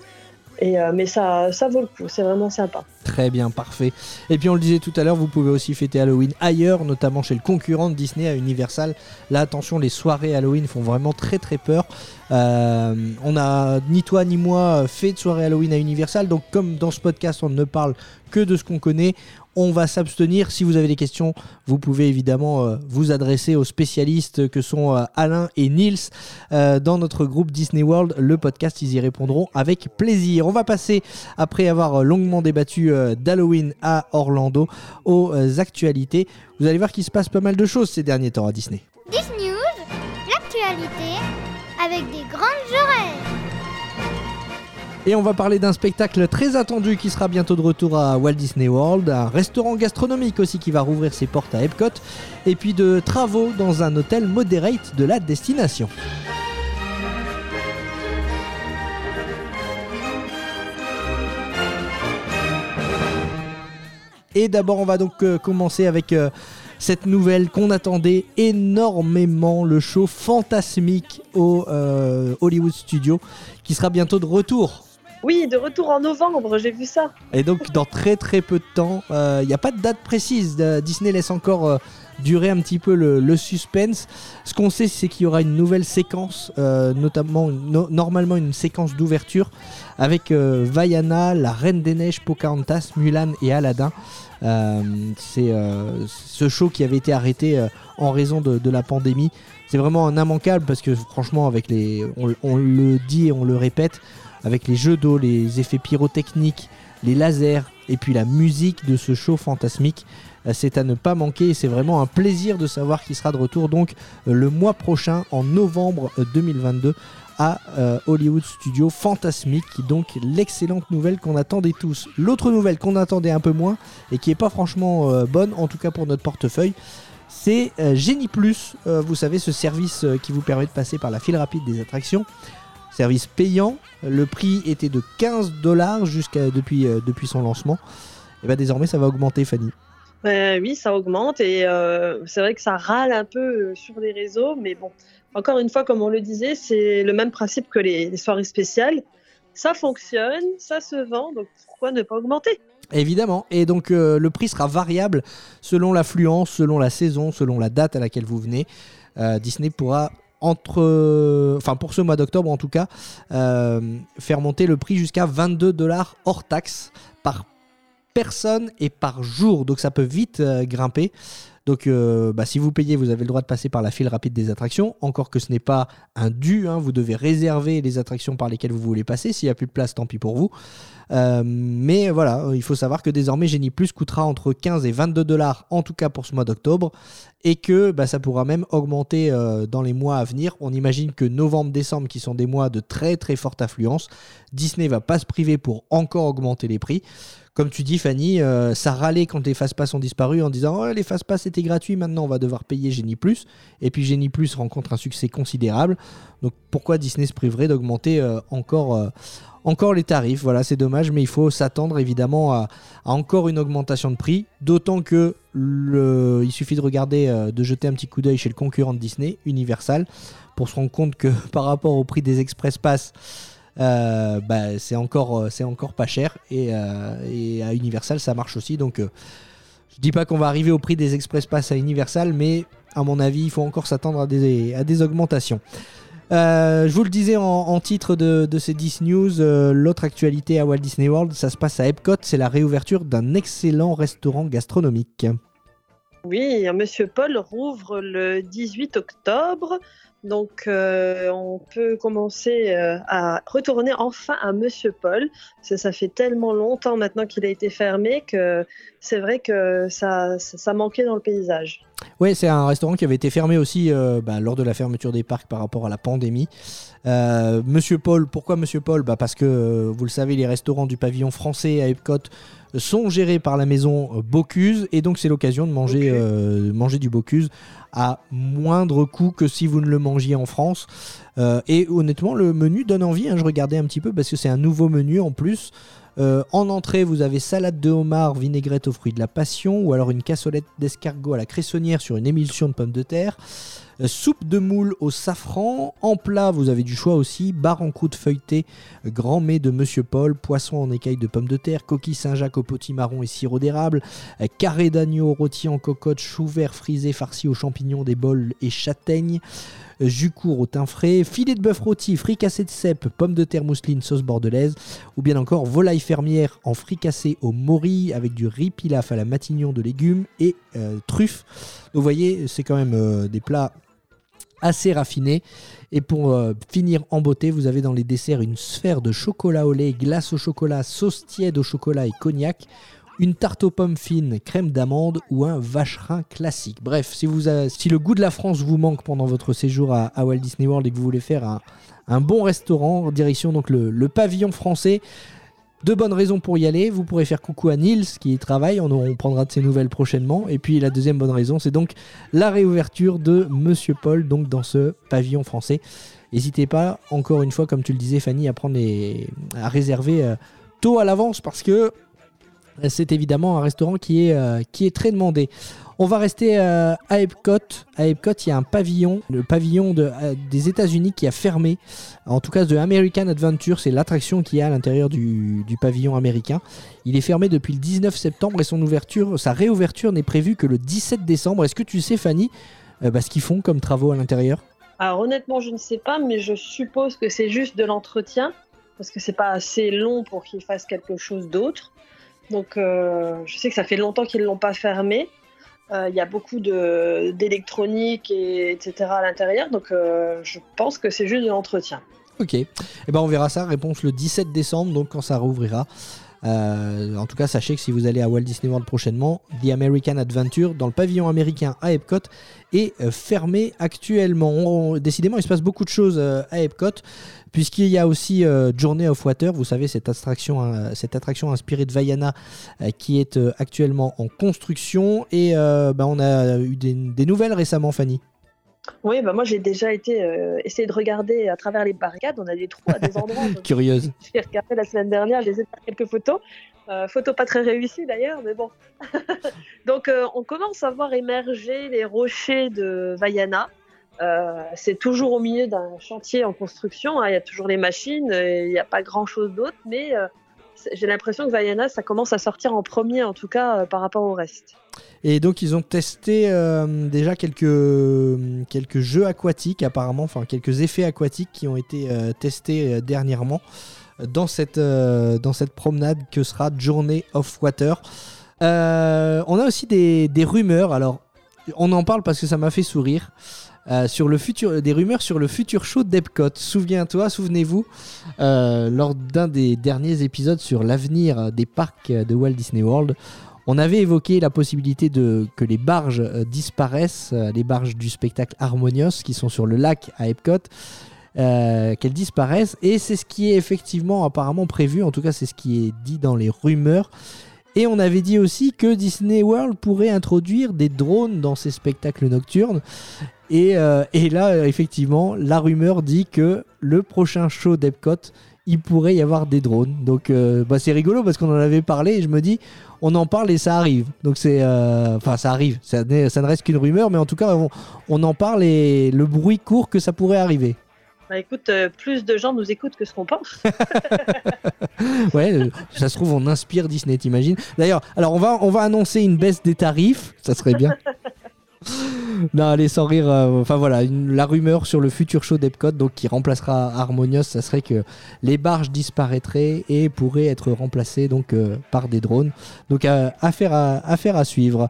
Et, mais ça, ça vaut le coup, c'est vraiment sympa. Très bien, parfait. Et puis on le disait tout à l'heure, vous pouvez aussi fêter Halloween ailleurs, notamment chez le concurrent de Disney à Universal. Là, attention, les soirées Halloween font vraiment très très peur. On a ni toi ni moi fait de soirée Halloween à Universal, donc comme dans ce podcast on ne parle que de ce qu'on connaît, on va s'abstenir. Si vous avez des questions, vous pouvez évidemment euh, vous adresser aux spécialistes que sont euh, Alain et Nils euh, dans notre groupe Disney World. Le podcast, ils y répondront avec plaisir. On va passer, après avoir longuement débattu d'Halloween à Orlando, aux actualités. Vous allez voir qu'il se passe pas mal de choses ces derniers temps à Disney. Disney News, l'actualité avec. Et on va parler d'un spectacle très attendu qui sera bientôt de retour à Walt Disney World, un restaurant gastronomique aussi qui va rouvrir ses portes à Epcot, et puis de travaux dans un hôtel moderate de la destination. Et d'abord, on va donc euh, commencer avec euh, cette nouvelle qu'on attendait énormément, le show fantasmique au euh, Hollywood Studio, qui sera bientôt de retour. Oui, de retour en novembre, j'ai vu ça. Et donc, dans très très peu de temps, il n'y a pas de date précise. Euh, Disney laisse encore euh, durer un petit peu le, suspense. Ce qu'on sait, c'est qu'il y aura une nouvelle séquence, euh, notamment no- normalement une séquence d'ouverture avec euh, Vaiana, la Reine des Neiges, Pocahontas, Mulan et Aladdin. Euh, c'est euh, ce show qui avait été arrêté euh, en raison de, la pandémie. C'est vraiment un immanquable parce que franchement, avec les, on le dit et on le répète, avec les jeux d'eau, les effets pyrotechniques, les lasers et puis la musique de ce show fantasmique. euh, C'est à ne pas manquer et c'est vraiment un plaisir de savoir qu'il sera de retour donc euh, le mois prochain en novembre euh, 2022 à euh, Hollywood Studio Fantasmique, donc l'excellente nouvelle qu'on attendait tous. L'autre nouvelle qu'on attendait un peu moins et qui est pas franchement bonne, en tout cas pour notre portefeuille, c'est euh, Genie Plus, vous savez ce service qui vous permet de passer par la file rapide des attractions. Service payant, le prix était de 15 dollars jusqu'à depuis, euh, depuis son lancement. Et bien désormais ça va augmenter Fanny. Euh, oui, ça augmente et euh, c'est vrai que ça râle un peu sur les réseaux, mais bon, encore une fois, comme on le disait, c'est le même principe que les, les soirées spéciales. Ça fonctionne, ça se vend, donc pourquoi ne pas augmenter? Évidemment. Et donc euh, le prix sera variable selon l'affluence, selon la saison, selon la date à laquelle vous venez. Euh, Disney pourra entre, enfin pour ce mois d'octobre en tout cas, euh, faire monter le prix jusqu'à 22 dollars hors taxe par personne et par jour. Donc ça peut vite euh, grimper. Donc euh, bah, si vous payez, vous avez le droit de passer par la file rapide des attractions. Encore que ce n'est pas un dû, hein, vous devez réserver les attractions par lesquelles vous voulez passer. S'il n'y a plus de place, tant pis pour vous. Euh, mais voilà, il faut savoir que désormais Genie Plus coûtera entre 15 et 22 dollars, en tout cas pour ce mois d'octobre, et que bah, ça pourra même augmenter euh, dans les mois à venir. On imagine que novembre-décembre, qui sont des mois de très très forte affluence, Disney va pas se priver pour encore augmenter les prix. Comme tu dis, Fanny, euh, ça râlait quand les Fastpass ont disparu en disant oh, les Fastpass étaient gratuits, maintenant on va devoir payer Genie Plus. Et puis Genie Plus rencontre un succès considérable. Donc pourquoi Disney se priverait d'augmenter encore, encore les tarifs Voilà, c'est dommage, mais il faut s'attendre évidemment à, encore une augmentation de prix. D'autant que il suffit de regarder, euh, de jeter un petit coup d'œil chez le concurrent de Disney, Universal, pour se rendre compte que (laughs) par rapport au prix des Express Pass, euh, bah, c'est encore, euh, c'est encore pas cher et, à Universal ça marche aussi donc je dis pas qu'on va arriver au prix des Express Pass à Universal mais à mon avis il faut encore s'attendre à des augmentations Euh, je vous le disais en, titre de, de ces 10 news, euh, l'autre actualité à Walt Disney World, ça se passe à Epcot, c'est la réouverture d'un excellent restaurant gastronomique. Oui, Monsieur Paul rouvre le 18 octobre. Donc, euh, on peut commencer euh, à retourner enfin à Monsieur Paul. Ça, fait tellement longtemps maintenant qu'il a été fermé que c'est vrai que ça, manquait dans le paysage. Ouais, c'est un restaurant qui avait été fermé aussi euh, bah, lors de la fermeture des parcs par rapport à la pandémie. Monsieur Paul, pourquoi Monsieur Paul? Bah Parce que, vous le savez, les restaurants du pavillon français à Epcot sont gérés par la maison euh, Bocuse et donc c'est l'occasion de manger, euh, manger du Bocuse à moindre coût que si vous ne le mangiez en France. Euh, et honnêtement, le menu donne envie. hein, je regardais un petit peu parce que c'est un nouveau menu en plus. Euh, en entrée, vous avez salade de homard, vinaigrette aux fruits de la passion, ou alors une cassolette d'escargot à la cressonnière sur une émulsion de pommes de terre. Euh, soupe de moule au safran. En plat, vous avez du choix aussi. Bar en croûte feuilletée, grand mets de Monsieur Paul, poisson en écailles de pommes de terre, coquille Saint-Jacques au potimarron et sirop d'érable, euh, carré d'agneau rôti en cocotte, chou vert frisé farci aux champignons, des bols et châtaignes jus court au thym frais, filet de bœuf rôti, fricassé de cèpe, pommes de terre mousseline, sauce bordelaise, ou bien encore volaille fermière en fricassé au mori avec du riz pilaf à la matignon de légumes et euh, truffes. Vous voyez, c'est quand même euh, des plats assez raffinés. Et pour euh, finir en beauté, vous avez dans les desserts une sphère de chocolat au lait, glace au chocolat, sauce tiède au chocolat et cognac une tarte aux pommes fines, crème d'amande ou un vacherin classique. Bref, si le goût de la France vous manque pendant votre séjour à, Walt Disney World et que vous voulez faire un, bon restaurant, direction donc le, pavillon français. Deux bonnes raisons pour y aller. Vous pourrez faire coucou à Nils qui y travaille. On, on prendra de ses nouvelles prochainement. Et puis la deuxième bonne raison, c'est donc la réouverture de Monsieur Paul, donc dans ce pavillon français. N'hésitez pas, encore une fois, comme tu le disais, Fanny, à prendre à réserver euh, tôt à l'avance parce que c'est évidemment un restaurant qui est, euh, qui est très demandé. On va rester euh, à Epcot. À Epcot, il y a un pavillon, le pavillon euh, des États-Unis qui a fermé. En tout cas, de American Adventure, c'est l'attraction qui est à l'intérieur du, pavillon américain. Il est fermé depuis le 19 septembre et son ouverture, sa réouverture n'est prévue que le 17 décembre. Est-ce que tu sais, Fanny, bah, ce qu'ils font comme travaux à l'intérieur? Alors honnêtement, je ne sais pas, mais je suppose que c'est juste de l'entretien parce que c'est pas assez long pour qu'ils fassent quelque chose d'autre. Donc euh, je sais que ça fait longtemps qu'ils ne l'ont pas fermé. Euh, il y a beaucoup d'électronique, et, etc. à l'intérieur. Donc euh, je pense que c'est juste de l'entretien. Ok. Et eh ben on verra ça. Réponse le 17 décembre, donc quand ça rouvrira. en tout cas, sachez que si vous allez à Walt Disney World prochainement, The American Adventure dans le pavillon américain à Epcot est fermé actuellement. décidément, il se passe beaucoup de choses à Epcot puisqu'il y a aussi euh, Journey of Water, vous savez, cette attraction, euh, cette attraction inspirée de Vaiana euh, qui est actuellement en construction. Et bah, on a eu des, nouvelles récemment, Fanny. Oui, bah moi j'ai déjà été essayer de regarder à travers les barricades. On a des trous à des endroits. (laughs) Curieuse. (laughs) J'ai regardé la semaine dernière, j'ai fait quelques photos. photos pas très réussies d'ailleurs, mais bon. (laughs) Donc on commence à voir émerger les rochers de Vaiana. Euh, c'est toujours au milieu d'un chantier en construction. Hein. Il y a toujours les machines, il n'y a pas grand chose d'autre, mais euh, j'ai l'impression que Vaiana, ça commence à sortir en premier, en tout cas euh, par rapport au reste. Et donc ils ont testé déjà quelques, quelques jeux aquatiques apparemment, enfin quelques effets aquatiques qui ont été testés dernièrement dans cette, dans cette promenade que sera Journey of Water. on a aussi des, des rumeurs, alors on en parle parce que ça m'a fait sourire. Euh, sur le futur, des rumeurs sur le futur show d'Epcot. Souviens-toi, souvenez-vous, euh, lors d'un des derniers épisodes sur l'avenir des parcs de Walt Disney World, on avait évoqué la possibilité de, que les barges euh, disparaissent, les barges du spectacle Harmonious qui sont sur le lac à Epcot. qu'elles disparaissent et c'est ce qui est effectivement apparemment prévu en tout cas c'est ce qui est dit dans les rumeurs et on avait dit aussi que Disney World pourrait introduire des drones dans ses spectacles nocturnes. Et, euh, là, effectivement, la rumeur dit que le prochain show d'Epcot, il pourrait y avoir des drones. Donc euh, bah, c'est rigolo parce qu'on en avait parlé et je me dis, on en parle et ça arrive. Donc c'est... Euh, enfin ça arrive, ça, ne reste qu'une rumeur, mais en tout cas on en parle et le bruit court que ça pourrait arriver. Bah écoute, euh, plus de gens nous écoutent que ce qu'on pense. (laughs) ouais, euh, ça se trouve, on inspire Disney, t'imagines? D'ailleurs, alors on va, on va annoncer une baisse des tarifs, ça serait bien. (laughs) (laughs) non, allez, sans rire. Euh, enfin voilà, la rumeur sur le futur show d'Epcot, donc qui remplacera Harmonious, ça serait que les barges disparaîtraient et pourraient être remplacées donc euh, par des drones. Donc affaire, à, affaire à suivre.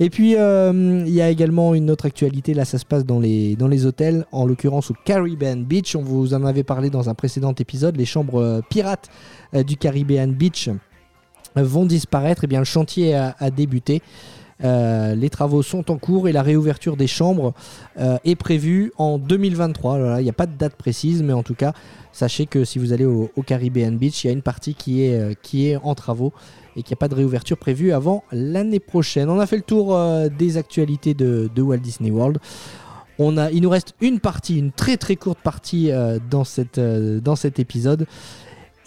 Et puis euh, il y a également une autre actualité. Là, ça se passe dans les dans les hôtels, en l'occurrence au Caribbean Beach. On vous en avait parlé dans un précédent épisode. Les chambres pirates du Caribbean Beach vont disparaître. Et eh bien le chantier a débuté. Euh, les travaux sont en cours et la réouverture des chambres euh, est prévue en 2023. Il n'y a pas de date précise, mais en tout cas, sachez que si vous allez au, Caribbean Beach, il y a une partie qui est, euh, en travaux et qu'il n'y a pas de réouverture prévue avant l'année prochaine. On a fait le tour des actualités de, Walt Disney World. Il nous reste une partie, une très très courte partie dans cet épisode.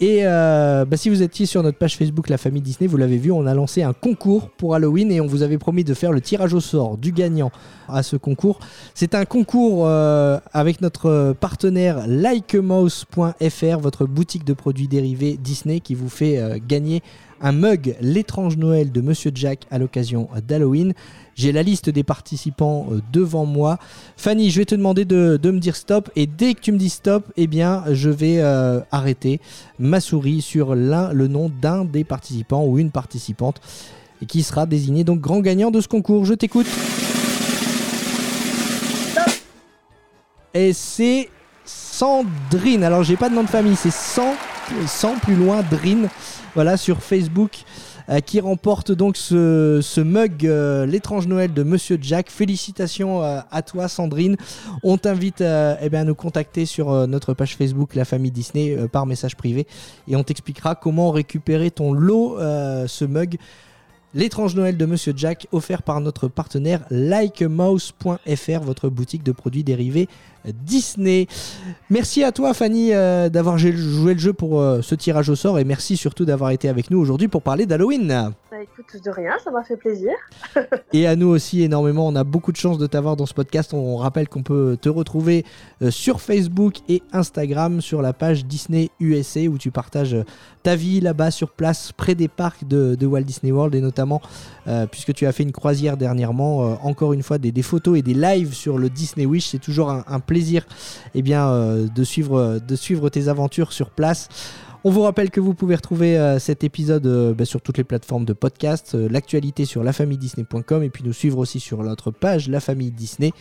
Et euh, bah, si vous étiez sur notre page Facebook La Famille Disney, vous l'avez vu, on a lancé un concours pour Halloween et on vous avait promis de faire le tirage au sort du gagnant à ce concours. C'est un concours euh, avec notre partenaire likemouse.fr, votre boutique de produits dérivés Disney qui vous fait euh, gagner un mug L'étrange Noël de Monsieur Jack à l'occasion d'Halloween. J'ai la liste des participants euh, devant moi. Fanny, je vais te demander de, de me dire stop et dès que tu me dis stop, eh bien, je vais euh, arrêter ma souris sur le nom d'un des participants ou une participante et qui sera désigné donc grand gagnant de ce concours. Je t'écoute. Et c'est Sandrine. Alors, j'ai pas de nom de famille, c'est 100, 100 plus loin, Drine. Voilà, sur Facebook. euh, qui remporte donc ce, mug euh, L'étrange Noël de Monsieur Jack. Félicitations euh, à toi Sandrine. On t'invite eh bien, à nous contacter sur notre page Facebook La Famille Disney par message privé et on t'expliquera comment récupérer ton lot, ce mug. L'étrange Noël de Monsieur Jack, offert par notre partenaire likemouse.fr, votre boutique de produits dérivés Disney. Merci à toi Fanny euh, d'avoir joué le jeu pour euh, ce tirage au sort et merci surtout d'avoir été avec nous aujourd'hui pour parler d'Halloween. Bah écoute, de rien, ça m'a fait plaisir. (laughs) Et à nous aussi énormément, on a beaucoup de chance de t'avoir dans ce podcast. On rappelle qu'on peut te retrouver euh, sur Facebook et Instagram sur la page Disney USA où tu partages ta vie là-bas sur place près des parcs de, de Walt Disney World et notamment puisque tu as fait une croisière dernièrement, encore une fois des, des photos et des lives sur le Disney Wish. C'est toujours un, un plaisir eh bien, euh, de, suivre, de suivre tes aventures sur place. On vous rappelle que vous pouvez retrouver euh, cet épisode euh, bah, sur toutes les plateformes de podcast, l'actualité sur lafamilledisney.com et puis nous suivre aussi sur notre page La Famille Disney.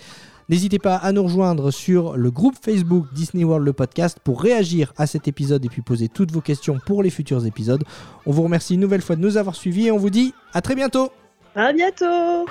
N'hésitez pas à nous rejoindre sur le groupe Facebook Disney World le podcast pour réagir à cet épisode et puis poser toutes vos questions pour les futurs épisodes. On vous remercie une nouvelle fois de nous avoir suivis et on vous dit à très bientôt À bientôt